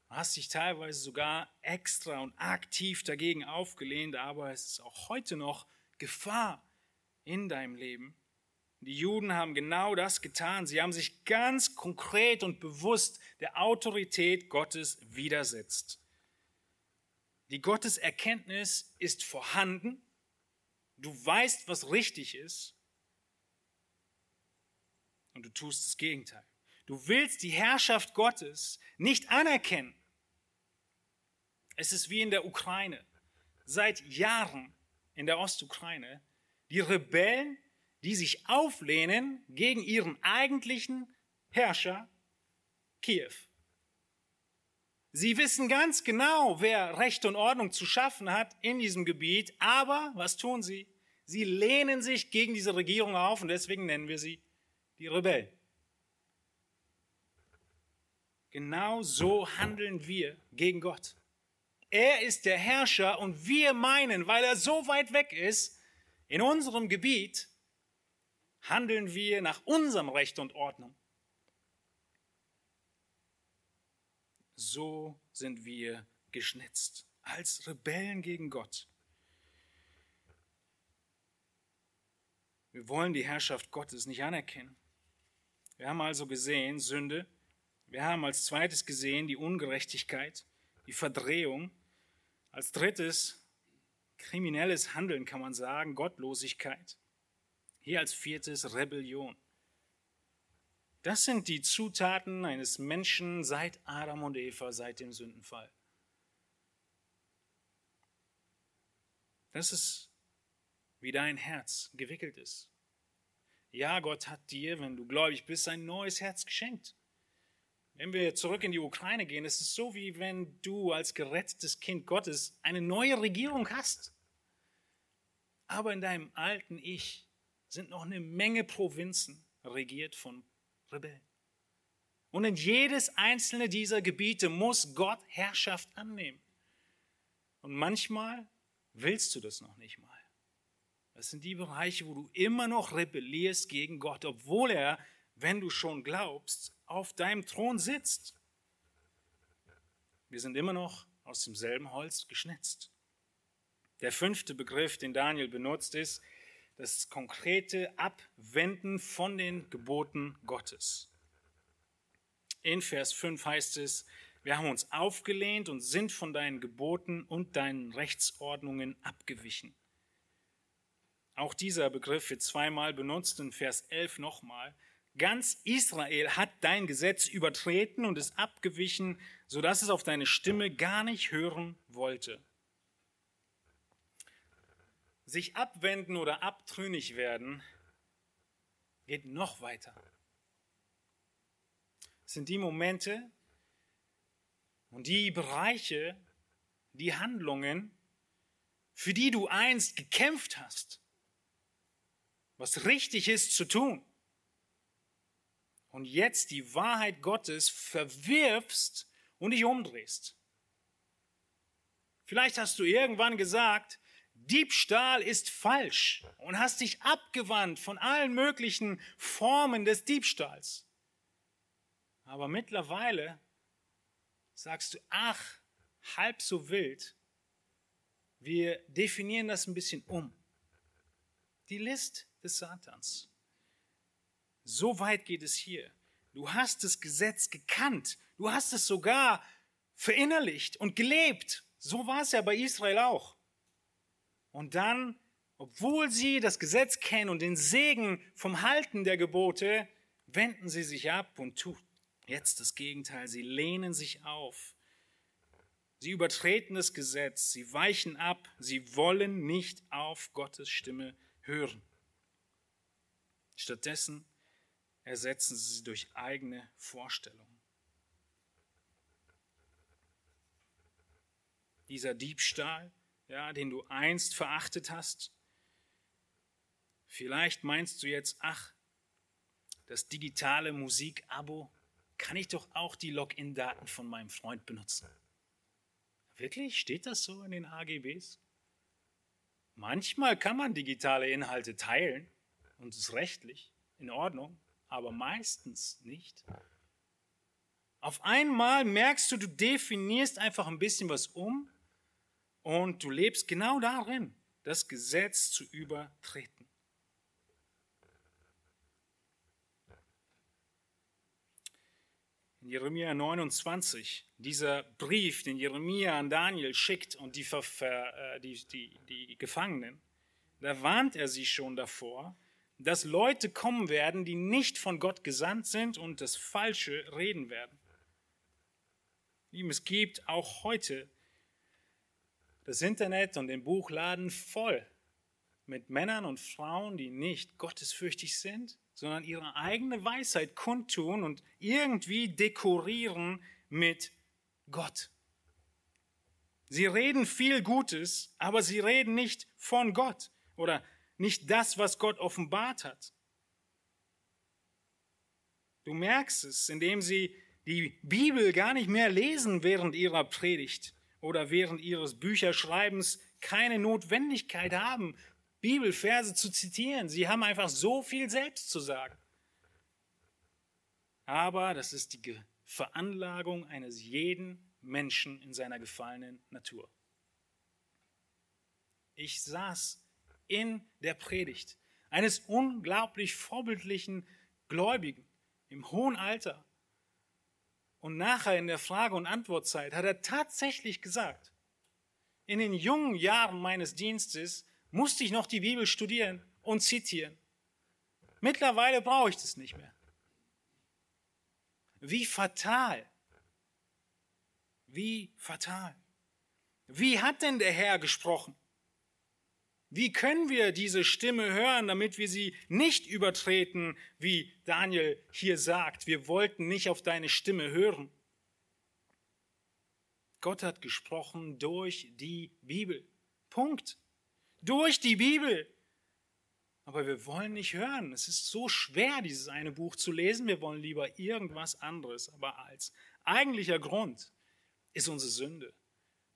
Du hast dich teilweise sogar extra und aktiv dagegen aufgelehnt, aber es ist auch heute noch Gefahr in deinem Leben. Die Juden haben genau das getan. Sie haben sich ganz konkret und bewusst der Autorität Gottes widersetzt. Die Gotteserkenntnis ist vorhanden. Du weißt, was richtig ist. Und du tust das Gegenteil. Du willst die Herrschaft Gottes nicht anerkennen. Es ist wie in der Ukraine. Seit Jahren in der Ostukraine. Die Rebellen die sich auflehnen gegen ihren eigentlichen Herrscher Kiew. Sie wissen ganz genau, wer Recht und Ordnung zu schaffen hat in diesem Gebiet, aber was tun sie? Sie lehnen sich gegen diese Regierung auf und deswegen nennen wir sie die Rebellen. Genau so handeln wir gegen Gott. Er ist der Herrscher und wir meinen, weil er so weit weg ist, in unserem Gebiet handeln wir nach unserem Recht und Ordnung. So sind wir geschnitzt als Rebellen gegen Gott. Wir wollen die Herrschaft Gottes nicht anerkennen. Wir haben also gesehen Sünde. Wir haben als zweites gesehen die Ungerechtigkeit, die Verdrehung. Als drittes kriminelles Handeln kann man sagen, Gottlosigkeit. Hier als viertes Rebellion. Das sind die Zutaten eines Menschen seit Adam und Eva, seit dem Sündenfall. Das ist, wie dein Herz gewickelt ist. Ja, Gott hat dir, wenn du gläubig bist, ein neues Herz geschenkt. Wenn wir zurück in die Ukraine gehen, ist es so, wie wenn du als gerettetes Kind Gottes eine neue Regierung hast. Aber in deinem alten Ich sind noch eine Menge Provinzen regiert von Rebellen. Und in jedes einzelne dieser Gebiete muss Gott Herrschaft annehmen. Und manchmal willst du das noch nicht mal. Das sind die Bereiche, wo du immer noch rebellierst gegen Gott, obwohl er, wenn du schon glaubst, auf deinem Thron sitzt. Wir sind immer noch aus demselben Holz geschnitzt. Der fünfte Begriff, den Daniel benutzt, ist das konkrete Abwenden von den Geboten Gottes. In Vers 5 heißt es, wir haben uns aufgelehnt und sind von deinen Geboten und deinen Rechtsordnungen abgewichen. Auch dieser Begriff wird zweimal benutzt, in Vers 11 nochmal. Ganz Israel hat dein Gesetz übertreten und ist abgewichen, sodass es auf deine Stimme gar nicht hören wollte sich abwenden oder abtrünnig werden, geht noch weiter. Es sind die Momente und die Bereiche, die Handlungen, für die du einst gekämpft hast, was richtig ist zu tun. Und jetzt die Wahrheit Gottes verwirfst und dich umdrehst. Vielleicht hast du irgendwann gesagt, Diebstahl ist falsch und hast dich abgewandt von allen möglichen Formen des Diebstahls. Aber mittlerweile sagst du, ach, halb so wild. Wir definieren das ein bisschen um. Die List des Satans. So weit geht es hier. Du hast das Gesetz gekannt. Du hast es sogar verinnerlicht und gelebt. So war es ja bei Israel auch. Und dann, obwohl sie das Gesetz kennen und den Segen vom Halten der Gebote, wenden sie sich ab und tun jetzt das Gegenteil. Sie lehnen sich auf. Sie übertreten das Gesetz. Sie weichen ab. Sie wollen nicht auf Gottes Stimme hören. Stattdessen ersetzen sie sie durch eigene Vorstellungen. Dieser Diebstahl, ja, den du einst verachtet hast, vielleicht meinst du jetzt, ach, das digitale Musikabo, kann ich doch auch die Login-Daten von meinem Freund benutzen. Wirklich? Steht das so in den AGBs? Manchmal kann man digitale Inhalte teilen und es ist rechtlich in Ordnung, aber meistens nicht. Auf einmal merkst du, du definierst einfach ein bisschen was um und du lebst genau darin, das Gesetz zu übertreten. In Jeremia 29, dieser Brief, den Jeremia an Daniel schickt und die, äh, die, die, die Gefangenen, da warnt er sie schon davor, dass Leute kommen werden, die nicht von Gott gesandt sind und das Falsche reden werden. Es gibt auch heute das Internet und den Buchladen voll mit Männern und Frauen, die nicht gottesfürchtig sind, sondern ihre eigene Weisheit kundtun und irgendwie dekorieren mit Gott. Sie reden viel Gutes, aber sie reden nicht von Gott oder nicht das, was Gott offenbart hat. Du merkst es, indem sie die Bibel gar nicht mehr lesen während ihrer Predigt oder während ihres Bücherschreibens keine Notwendigkeit haben, Bibelverse zu zitieren. Sie haben einfach so viel selbst zu sagen. Aber das ist die Veranlagung eines jeden Menschen in seiner gefallenen Natur. Ich saß in der Predigt eines unglaublich vorbildlichen Gläubigen im hohen Alter. Und nachher in der Frage- und Antwortzeit hat er tatsächlich gesagt, in den jungen Jahren meines Dienstes musste ich noch die Bibel studieren und zitieren. Mittlerweile brauche ich das nicht mehr. Wie fatal. Wie fatal. Wie hat denn der Herr gesprochen? Wie können wir diese Stimme hören, damit wir sie nicht übertreten, wie Daniel hier sagt, wir wollten nicht auf deine Stimme hören. Gott hat gesprochen durch die Bibel. Punkt durch die Bibel. Aber wir wollen nicht hören. Es ist so schwer, dieses eine Buch zu lesen. Wir wollen lieber irgendwas anderes. Aber als eigentlicher Grund ist unsere Sünde.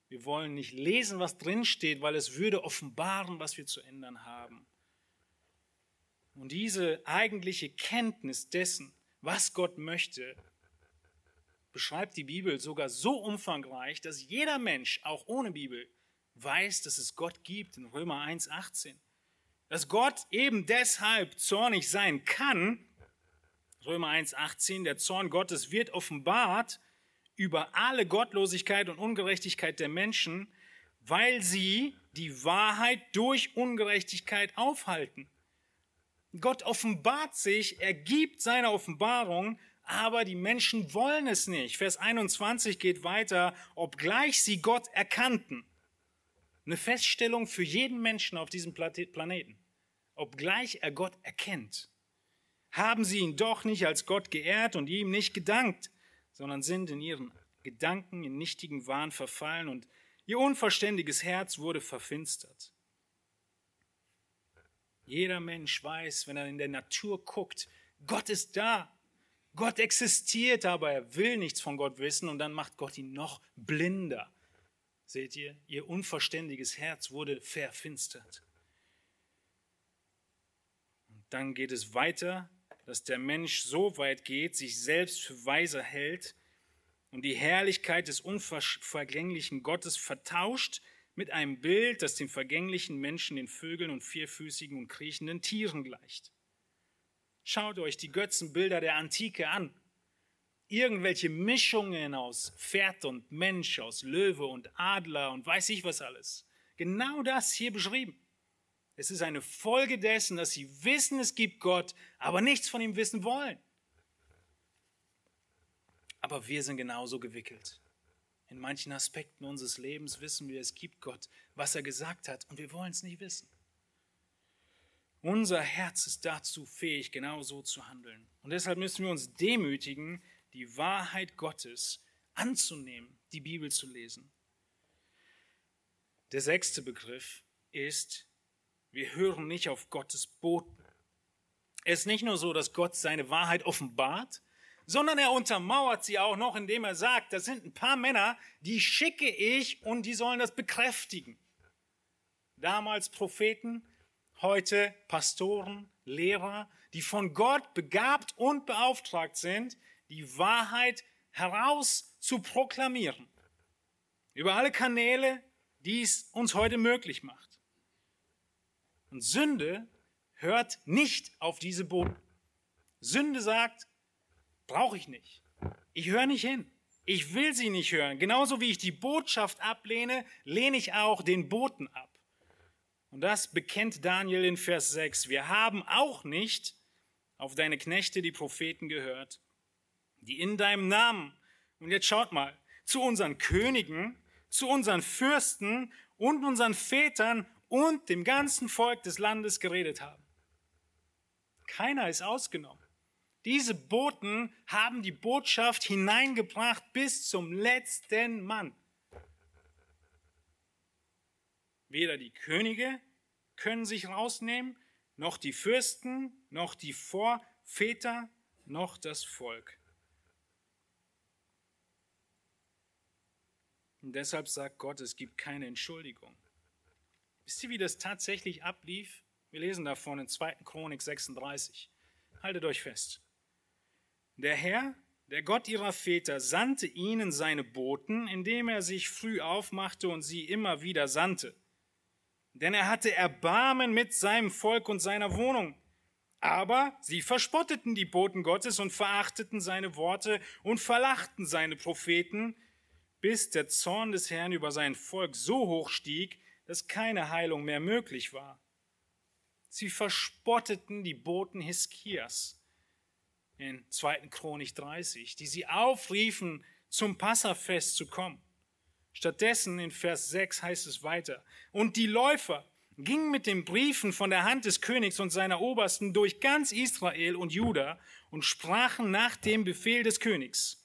Wir wollen nicht lesen, was drinsteht, weil es würde offenbaren, was wir zu ändern haben. Und diese eigentliche Kenntnis dessen, was Gott möchte, beschreibt die Bibel sogar so umfangreich, dass jeder Mensch, auch ohne Bibel, weiß, dass es Gott gibt in Römer 1,18. Dass Gott eben deshalb zornig sein kann, Römer 1,18, der Zorn Gottes wird offenbart über alle Gottlosigkeit und Ungerechtigkeit der Menschen, weil sie die Wahrheit durch Ungerechtigkeit aufhalten. Gott offenbart sich, er gibt seine Offenbarung, aber die Menschen wollen es nicht. Vers 21 geht weiter, obgleich sie Gott erkannten. Eine Feststellung für jeden Menschen auf diesem Planeten. Obgleich er Gott erkennt, haben sie ihn doch nicht als Gott geehrt und ihm nicht gedankt, sondern sind in ihren Gedanken in nichtigen Wahn verfallen und ihr unverständiges Herz wurde verfinstert. Jeder Mensch weiß, wenn er in der Natur guckt, Gott ist da. Gott existiert, aber er will nichts von Gott wissen und dann macht Gott ihn noch blinder Seht ihr, ihr unverständiges Herz wurde verfinstert. Und dann geht es weiter, dass der Mensch so weit geht, sich selbst für weiser hält und die Herrlichkeit des unvergänglichen Gottes vertauscht mit einem Bild, das dem vergänglichen Menschen, den Vögeln und vierfüßigen und kriechenden Tieren gleicht. Schaut euch die Götzenbilder der Antike an. Irgendwelche Mischungen aus Pferd und Mensch, aus Löwe und Adler und weiß ich was alles. Genau das hier beschrieben. Es ist eine Folge dessen, dass sie wissen, es gibt Gott, aber nichts von ihm wissen wollen. Aber wir sind genauso gewickelt. In manchen Aspekten unseres Lebens wissen wir, es gibt Gott, was er gesagt hat, und wir wollen es nicht wissen. Unser Herz ist dazu fähig, genau so zu handeln. Und deshalb müssen wir uns demütigen, die Wahrheit Gottes anzunehmen, die Bibel zu lesen. Der sechste Begriff ist, wir hören nicht auf Gottes Boten. Es ist nicht nur so, dass Gott seine Wahrheit offenbart, sondern er untermauert sie auch noch, indem er sagt, das sind ein paar Männer, die schicke ich und die sollen das bekräftigen. Damals Propheten, heute Pastoren, Lehrer, die von Gott begabt und beauftragt sind, die Wahrheit heraus zu proklamieren. Über alle Kanäle, die es uns heute möglich macht. Und Sünde hört nicht auf diese Boden. Sünde sagt, Brauche ich nicht. Ich höre nicht hin. Ich will sie nicht hören. Genauso wie ich die Botschaft ablehne, lehne ich auch den Boten ab. Und das bekennt Daniel in Vers 6. Wir haben auch nicht auf deine Knechte, die Propheten, gehört, die in deinem Namen, und jetzt schaut mal, zu unseren Königen, zu unseren Fürsten und unseren Vätern und dem ganzen Volk des Landes geredet haben. Keiner ist ausgenommen. Diese Boten haben die Botschaft hineingebracht bis zum letzten Mann. Weder die Könige können sich rausnehmen, noch die Fürsten, noch die Vorväter, noch das Volk. Und deshalb sagt Gott, es gibt keine Entschuldigung. Wisst ihr, wie das tatsächlich ablief? Wir lesen davon in 2. Chronik 36. Haltet euch fest. Der Herr, der Gott ihrer Väter, sandte ihnen seine Boten, indem er sich früh aufmachte und sie immer wieder sandte. Denn er hatte Erbarmen mit seinem Volk und seiner Wohnung. Aber sie verspotteten die Boten Gottes und verachteten seine Worte und verlachten seine Propheten, bis der Zorn des Herrn über sein Volk so hoch stieg, dass keine Heilung mehr möglich war. Sie verspotteten die Boten Hiskias in 2. Chronik 30, die sie aufriefen, zum Passafest zu kommen. Stattdessen in Vers 6 heißt es weiter, und die Läufer gingen mit den Briefen von der Hand des Königs und seiner Obersten durch ganz Israel und Juda und sprachen nach dem Befehl des Königs.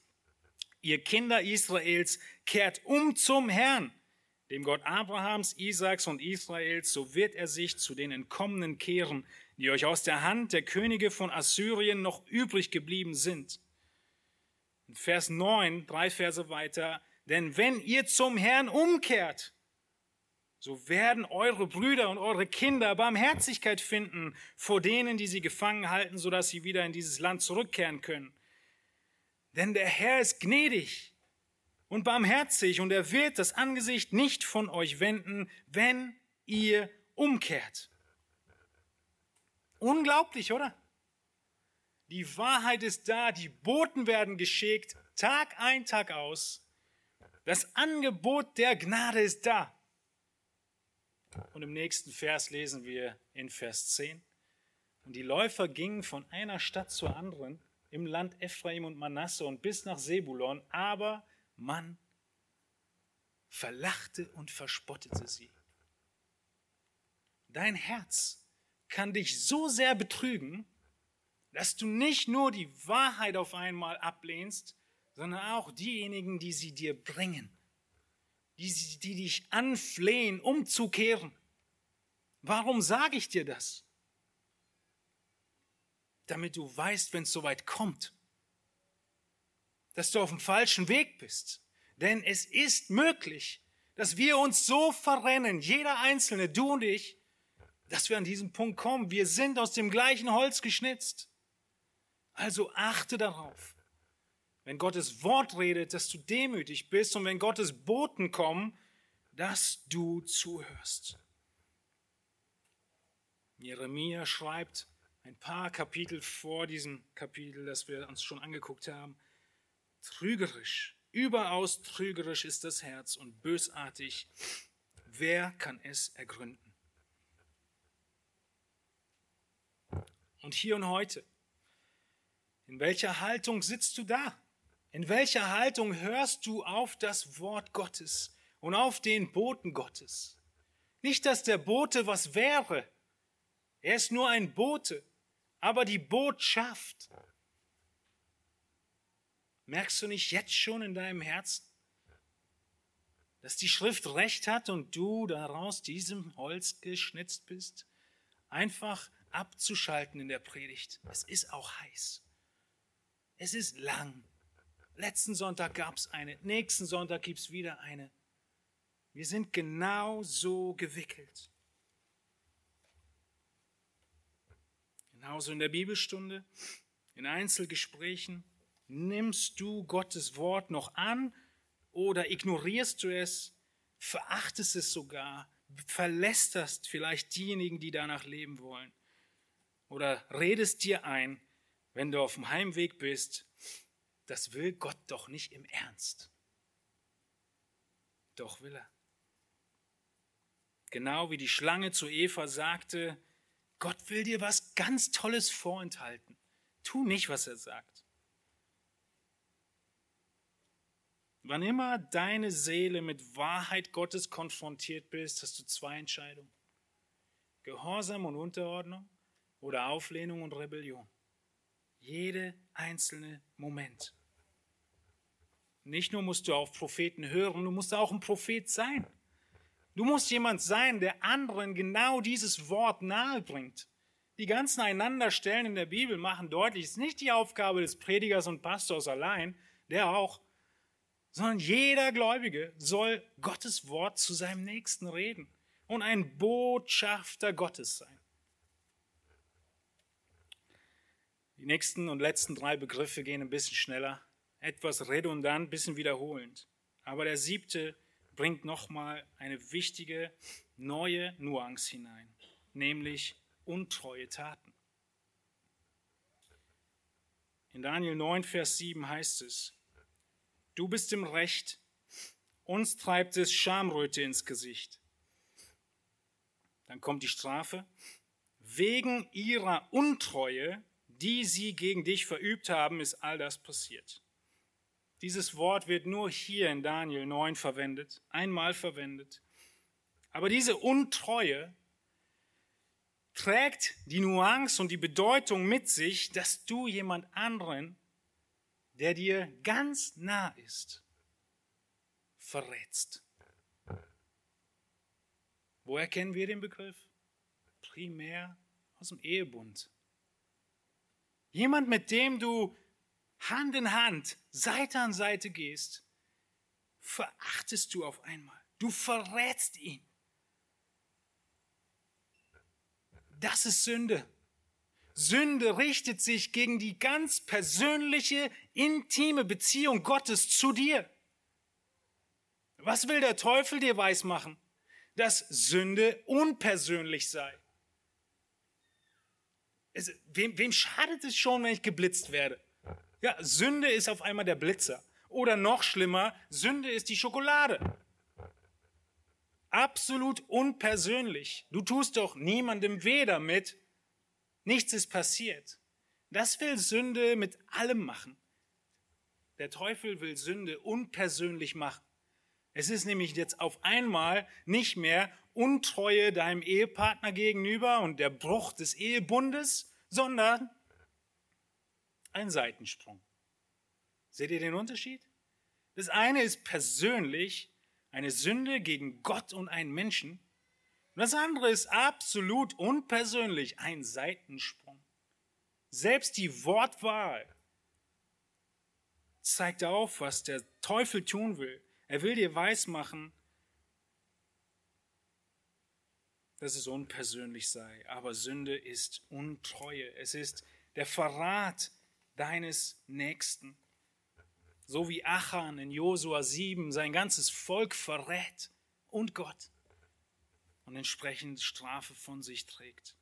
Ihr Kinder Israels kehrt um zum Herrn, dem Gott Abrahams, Isaaks und Israels, so wird er sich zu den Entkommenen kehren, die euch aus der Hand der Könige von Assyrien noch übrig geblieben sind. In Vers 9, drei Verse weiter, denn wenn ihr zum Herrn umkehrt, so werden eure Brüder und eure Kinder Barmherzigkeit finden vor denen, die sie gefangen halten, sodass sie wieder in dieses Land zurückkehren können. Denn der Herr ist gnädig und barmherzig und er wird das Angesicht nicht von euch wenden, wenn ihr umkehrt. Unglaublich, oder? Die Wahrheit ist da, die Boten werden geschickt, Tag ein, Tag aus. Das Angebot der Gnade ist da. Und im nächsten Vers lesen wir in Vers 10. Und die Läufer gingen von einer Stadt zur anderen im Land Ephraim und Manasse und bis nach Sebulon, aber man verlachte und verspottete sie. Dein Herz kann dich so sehr betrügen, dass du nicht nur die Wahrheit auf einmal ablehnst, sondern auch diejenigen, die sie dir bringen, die, die dich anflehen, umzukehren. Warum sage ich dir das? Damit du weißt, wenn es soweit kommt, dass du auf dem falschen Weg bist. Denn es ist möglich, Dass wir uns so verrennen, jeder Einzelne, du und ich, dass wir an diesen Punkt kommen. Wir sind aus dem gleichen Holz geschnitzt. Also achte darauf, wenn Gottes Wort redet, dass du demütig bist und wenn Gottes Boten kommen, dass du zuhörst. Jeremia schreibt ein paar Kapitel vor diesem Kapitel, das wir uns schon angeguckt haben. Trügerisch, überaus trügerisch ist das Herz und bösartig. Wer kann es ergründen? Und hier und heute, in welcher Haltung sitzt du da? In welcher Haltung hörst du auf das Wort Gottes und auf den Boten Gottes? Nicht, dass der Bote was wäre. Er ist nur ein Bote. Aber die Botschaft, merkst du nicht jetzt schon in deinem Herzen, dass die Schrift recht hat und du daraus diesem Holz geschnitzt bist? Einfach abzuschalten in der Predigt. Es ist auch heiß. Es ist lang. Letzten Sonntag gab es eine, nächsten Sonntag gibt es wieder eine. Wir sind genau so gewickelt. Genauso in der Bibelstunde, in Einzelgesprächen. Nimmst du Gottes Wort noch an oder ignorierst du es, verachtest es sogar, verlästerst vielleicht diejenigen, die danach leben wollen? Oder redest dir ein, wenn du auf dem Heimweg bist, das will Gott doch nicht im Ernst. Doch will er. Genau wie die Schlange zu Eva sagte, Gott will dir was ganz Tolles vorenthalten. Tu nicht, was er sagt. Wann immer deine Seele mit Wahrheit Gottes konfrontiert bist, hast du zwei Entscheidungen. Gehorsam und Unterordnung oder Auflehnung und Rebellion. Jede einzelne Moment. Nicht nur musst du auf Propheten hören, du musst auch ein Prophet sein. Du musst jemand sein, der anderen genau dieses Wort nahebringt. Die ganzen Einanderstellen in der Bibel machen deutlich, es ist nicht die Aufgabe des Predigers und Pastors allein, der auch, sondern jeder Gläubige soll Gottes Wort zu seinem Nächsten reden und ein Botschafter Gottes sein. Die nächsten und letzten drei Begriffe gehen ein bisschen schneller etwas redundant, ein bisschen wiederholend. Aber der siebte bringt nochmal eine wichtige neue Nuance hinein, nämlich untreue Taten. In Daniel 9, Vers 7 heißt es, du bist im Recht, uns treibt es Schamröte ins Gesicht. Dann kommt die Strafe. Wegen ihrer Untreue, die sie gegen dich verübt haben, ist all das passiert. Dieses Wort wird nur hier in Daniel 9 verwendet, einmal verwendet. Aber diese Untreue trägt die Nuance und die Bedeutung mit sich, dass du jemand anderen, der dir ganz nah ist, verrätst. Woher kennen wir den Begriff? Primär aus dem Ehebund. Jemand, mit dem du Hand in Hand, Seite an Seite gehst, verachtest du auf einmal. Du verrätst ihn. Das ist Sünde. Sünde richtet sich gegen die ganz persönliche, intime Beziehung Gottes zu dir. Was will der Teufel dir weismachen? Dass Sünde unpersönlich sei. Es, wem, wem schadet es schon, wenn ich geblitzt werde? Ja, Sünde ist auf einmal der Blitzer. Oder noch schlimmer, Sünde ist die Schokolade. Absolut unpersönlich. Du tust doch niemandem weh damit. Nichts ist passiert. Das will Sünde mit allem machen. Der Teufel will Sünde unpersönlich machen. Es ist nämlich jetzt auf einmal nicht mehr Untreue deinem Ehepartner gegenüber und der Bruch des Ehebundes, sondern ein Seitensprung. Seht ihr den Unterschied? Das eine ist persönlich eine Sünde gegen Gott und einen Menschen. Und das andere ist absolut unpersönlich ein Seitensprung. Selbst die Wortwahl zeigt auf, was der Teufel tun will. Er will dir weismachen, dass es unpersönlich sei, aber Sünde ist Untreue. Es ist der Verrat deines Nächsten. So wie Achan in Josua 7 sein ganzes Volk verrät und Gott und entsprechend Strafe von sich trägt.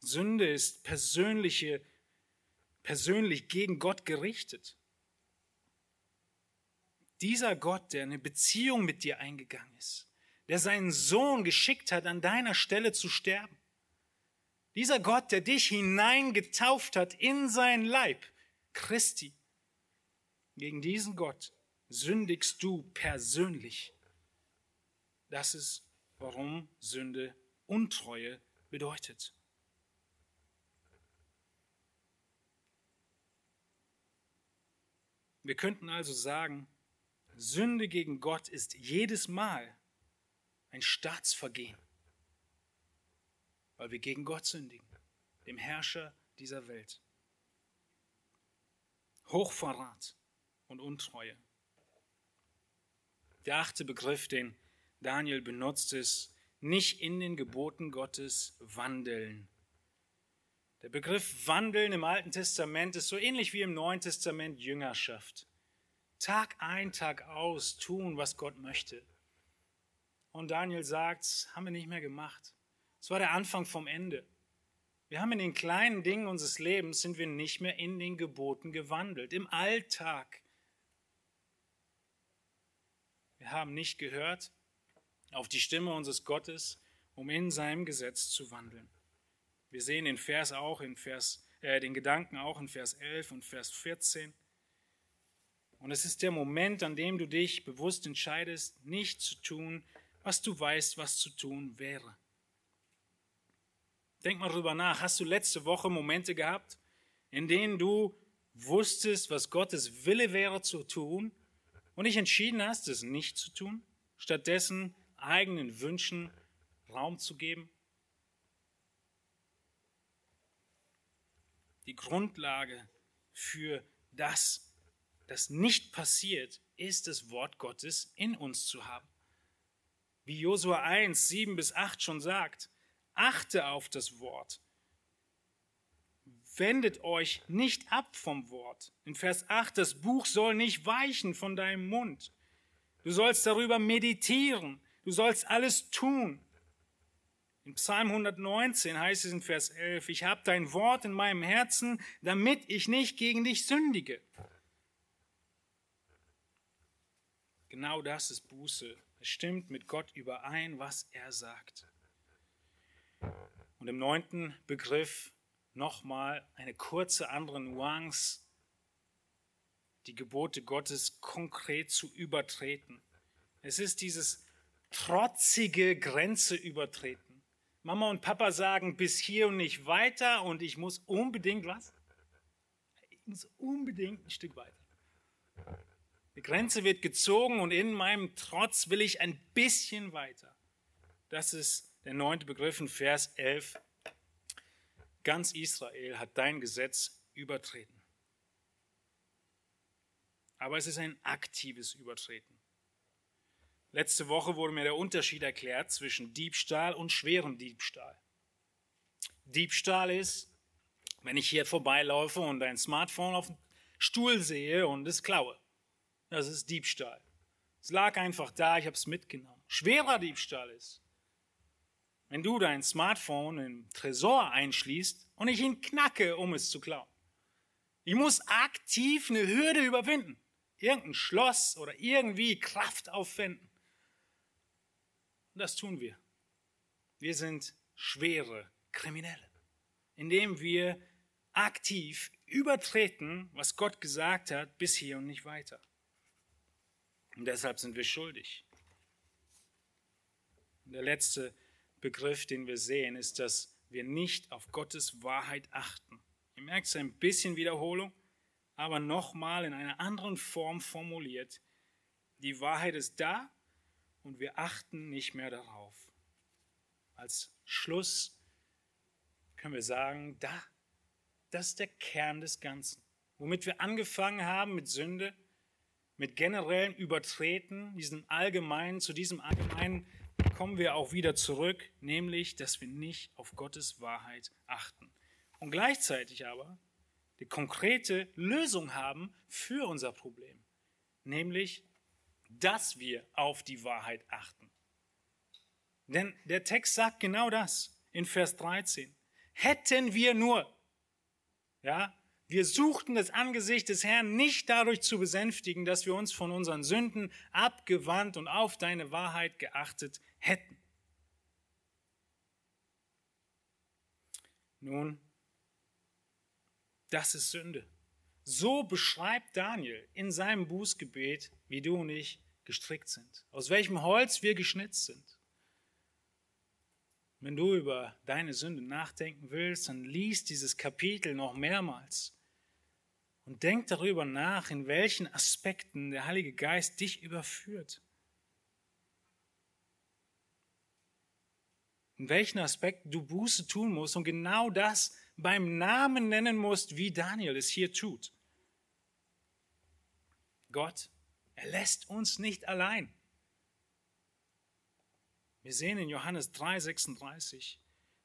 Sünde ist persönliche, persönlich gegen Gott gerichtet. Dieser Gott, der eine Beziehung mit dir eingegangen ist, der seinen Sohn geschickt hat, an deiner Stelle zu sterben. Dieser Gott, der dich hineingetauft hat in sein Leib, Christi. Gegen diesen Gott sündigst du persönlich. Das ist, warum Sünde Untreue bedeutet. Wir könnten also sagen, Sünde gegen Gott ist jedes Mal ein Staatsvergehen, weil wir gegen Gott sündigen, dem Herrscher dieser Welt. Hochverrat und Untreue. Der achte Begriff, den Daniel benutzt, ist nicht in den Geboten Gottes wandeln. Der Begriff Wandeln im Alten Testament ist so ähnlich wie im Neuen Testament Jüngerschaft. Tag ein, Tag aus tun, was Gott möchte. Und Daniel sagt, haben wir nicht mehr gemacht. Es war der Anfang vom Ende. Wir haben in den kleinen Dingen unseres Lebens sind wir nicht mehr in den Geboten gewandelt, im Alltag. Wir haben nicht gehört auf die Stimme unseres Gottes, um in seinem Gesetz zu wandeln. Wir sehen den Vers auch in Vers, äh, den Gedanken auch in Vers 11 und Vers 14. Und es ist der Moment, an dem du dich bewusst entscheidest, nicht zu tun, was du weißt, was zu tun wäre. Denk mal drüber nach. Hast du letzte Woche Momente gehabt, in denen du wusstest, was Gottes Wille wäre zu tun und dich entschieden hast, es nicht zu tun, stattdessen eigenen Wünschen Raum zu geben? Die Grundlage für das das nicht passiert, ist das Wort Gottes in uns zu haben. Wie Josua 1, 7 bis 8 schon sagt, achte auf das Wort. Wendet euch nicht ab vom Wort. In Vers 8, das Buch soll nicht weichen von deinem Mund. Du sollst darüber meditieren. Du sollst alles tun. In Psalm 119 heißt es in Vers 11, ich habe dein Wort in meinem Herzen, damit ich nicht gegen dich sündige. Genau das ist Buße. Es stimmt mit Gott überein, was er sagt. Und im neunten Begriff nochmal eine kurze andere Nuance, die Gebote Gottes konkret zu übertreten. Es ist dieses trotzige Grenze übertreten. Mama und Papa sagen bis hier und nicht weiter und ich muss unbedingt was? Ich muss unbedingt ein Stück weiter. Die Grenze wird gezogen und in meinem Trotz will ich ein bisschen weiter. Das ist der neunte Begriff in Vers 11. Ganz Israel hat dein Gesetz übertreten. Aber es ist ein aktives Übertreten. Letzte Woche wurde mir der Unterschied erklärt zwischen Diebstahl und schweren Diebstahl. Diebstahl ist, wenn ich hier vorbeilaufe und ein Smartphone auf dem Stuhl sehe und es klaue. Das ist Diebstahl. Es lag einfach da, ich habe es mitgenommen. Schwerer Diebstahl ist, wenn du dein Smartphone im Tresor einschließt und ich ihn knacke, um es zu klauen. Ich muss aktiv eine Hürde überwinden, irgendein Schloss oder irgendwie Kraft aufwenden. Und das tun wir. Wir sind schwere Kriminelle, indem wir aktiv übertreten, was Gott gesagt hat, bis hier und nicht weiter. Und deshalb sind wir schuldig. Und der letzte Begriff, den wir sehen, ist, dass wir nicht auf Gottes Wahrheit achten. Ihr merkt es ein bisschen Wiederholung, aber nochmal in einer anderen Form formuliert. Die Wahrheit ist da und wir achten nicht mehr darauf. Als Schluss können wir sagen, da, das ist der Kern des Ganzen. Womit wir angefangen haben mit Sünde, mit generellem Übertreten, diesem allgemeinen, zu diesem allgemeinen kommen wir auch wieder zurück, nämlich, dass wir nicht auf Gottes Wahrheit achten. Und gleichzeitig aber die konkrete Lösung haben für unser Problem, nämlich, dass wir auf die Wahrheit achten. Denn der Text sagt genau das in Vers 13. Hätten wir nur, ja, wir suchten das Angesicht des Herrn nicht dadurch zu besänftigen, dass wir uns von unseren Sünden abgewandt und auf deine Wahrheit geachtet hätten. Nun, das ist Sünde. So beschreibt Daniel in seinem Bußgebet, wie du und ich gestrickt sind, aus welchem Holz wir geschnitzt sind. Wenn du über deine Sünde nachdenken willst, dann liest dieses Kapitel noch mehrmals und denk darüber nach, in welchen Aspekten der Heilige Geist dich überführt. In welchen Aspekten du Buße tun musst und genau das beim Namen nennen musst, wie Daniel es hier tut. Gott, er lässt uns nicht allein. Wir sehen in Johannes 3:36,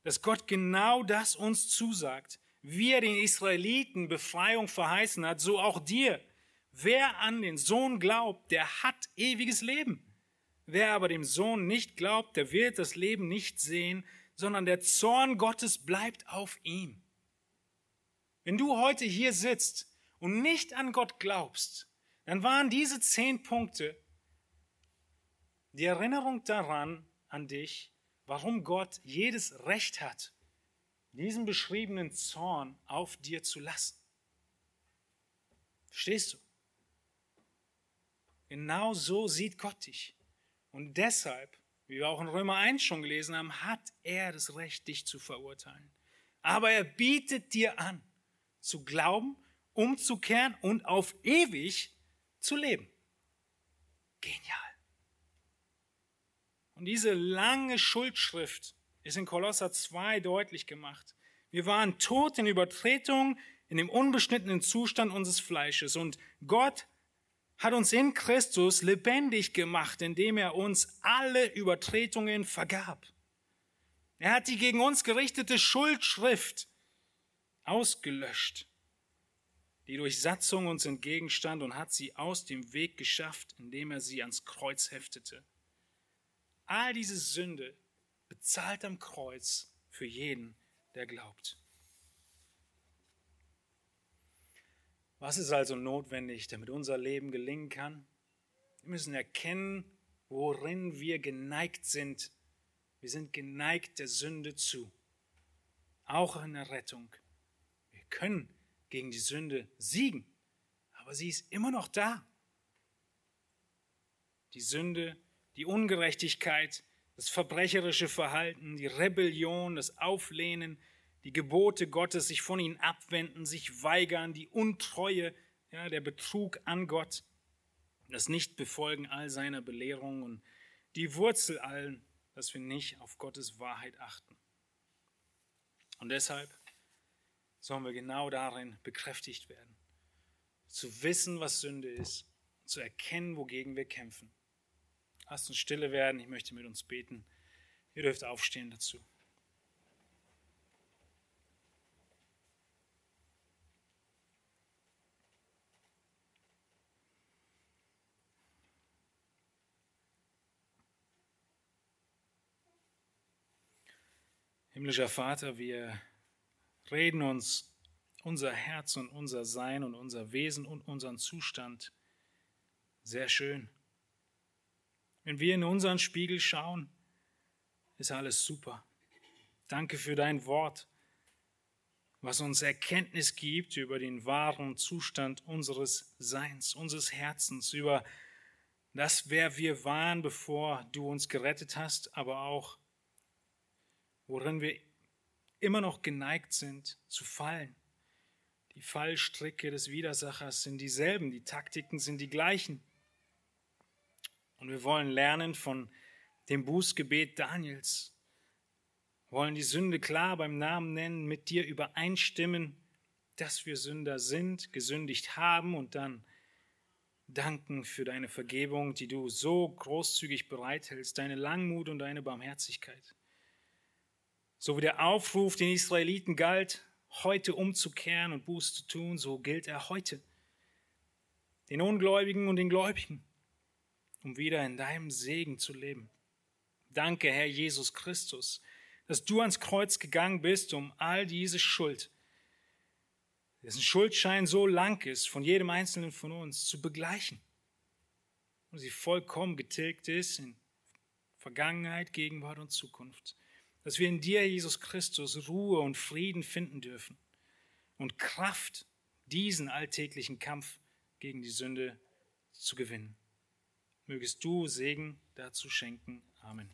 dass Gott genau das uns zusagt wie er den Israeliten Befreiung verheißen hat, so auch dir. Wer an den Sohn glaubt, der hat ewiges Leben. Wer aber dem Sohn nicht glaubt, der wird das Leben nicht sehen, sondern der Zorn Gottes bleibt auf ihm. Wenn du heute hier sitzt und nicht an Gott glaubst, dann waren diese zehn Punkte die Erinnerung daran an dich, warum Gott jedes Recht hat, diesen beschriebenen Zorn auf dir zu lassen. Verstehst du? Genau so sieht Gott dich. Und deshalb, wie wir auch in Römer 1 schon gelesen haben, hat er das Recht, dich zu verurteilen. Aber er bietet dir an, zu glauben, umzukehren und auf ewig zu leben. Genial. Und diese lange Schuldschrift ist in Kolosser 2 deutlich gemacht. Wir waren tot in Übertretung, in dem unbeschnittenen Zustand unseres Fleisches. Und Gott hat uns in Christus lebendig gemacht, indem er uns alle Übertretungen vergab. Er hat die gegen uns gerichtete Schuldschrift ausgelöscht, die durch Satzung uns entgegenstand und hat sie aus dem Weg geschafft, indem er sie ans Kreuz heftete. All diese Sünde bezahlt am Kreuz für jeden, der glaubt. Was ist also notwendig, damit unser Leben gelingen kann? Wir müssen erkennen, worin wir geneigt sind. Wir sind geneigt der Sünde zu. Auch in der Rettung. Wir können gegen die Sünde siegen, aber sie ist immer noch da. Die Sünde, die Ungerechtigkeit, das verbrecherische Verhalten, die Rebellion, das Auflehnen, die Gebote Gottes, sich von ihnen abwenden, sich weigern, die Untreue, ja, der Betrug an Gott, das Nichtbefolgen all seiner Belehrungen und die Wurzel allen, dass wir nicht auf Gottes Wahrheit achten. Und deshalb sollen wir genau darin bekräftigt werden, zu wissen, was Sünde ist, zu erkennen, wogegen wir kämpfen Lasst uns stille werden. Ich möchte mit uns beten. Ihr dürft aufstehen dazu. Himmlischer Vater, wir reden uns unser Herz und unser Sein und unser Wesen und unseren Zustand sehr schön. Wenn wir in unseren Spiegel schauen, ist alles super. Danke für dein Wort, was uns Erkenntnis gibt über den wahren Zustand unseres Seins, unseres Herzens, über das, wer wir waren, bevor du uns gerettet hast, aber auch, worin wir immer noch geneigt sind zu fallen. Die Fallstricke des Widersachers sind dieselben, die Taktiken sind die gleichen. Und wir wollen lernen von dem Bußgebet Daniels, wollen die Sünde klar beim Namen nennen, mit dir übereinstimmen, dass wir Sünder sind, gesündigt haben und dann danken für deine Vergebung, die du so großzügig bereithältst, deine Langmut und deine Barmherzigkeit. So wie der Aufruf den Israeliten galt, heute umzukehren und Buß zu tun, so gilt er heute. Den Ungläubigen und den Gläubigen, um wieder in deinem Segen zu leben. Danke, Herr Jesus Christus, dass du ans Kreuz gegangen bist, um all diese Schuld, dessen Schuldschein so lang ist, von jedem Einzelnen von uns zu begleichen. Und sie vollkommen getilgt ist in Vergangenheit, Gegenwart und Zukunft dass wir in dir, Jesus Christus, Ruhe und Frieden finden dürfen und Kraft, diesen alltäglichen Kampf gegen die Sünde zu gewinnen. Mögest du Segen dazu schenken. Amen.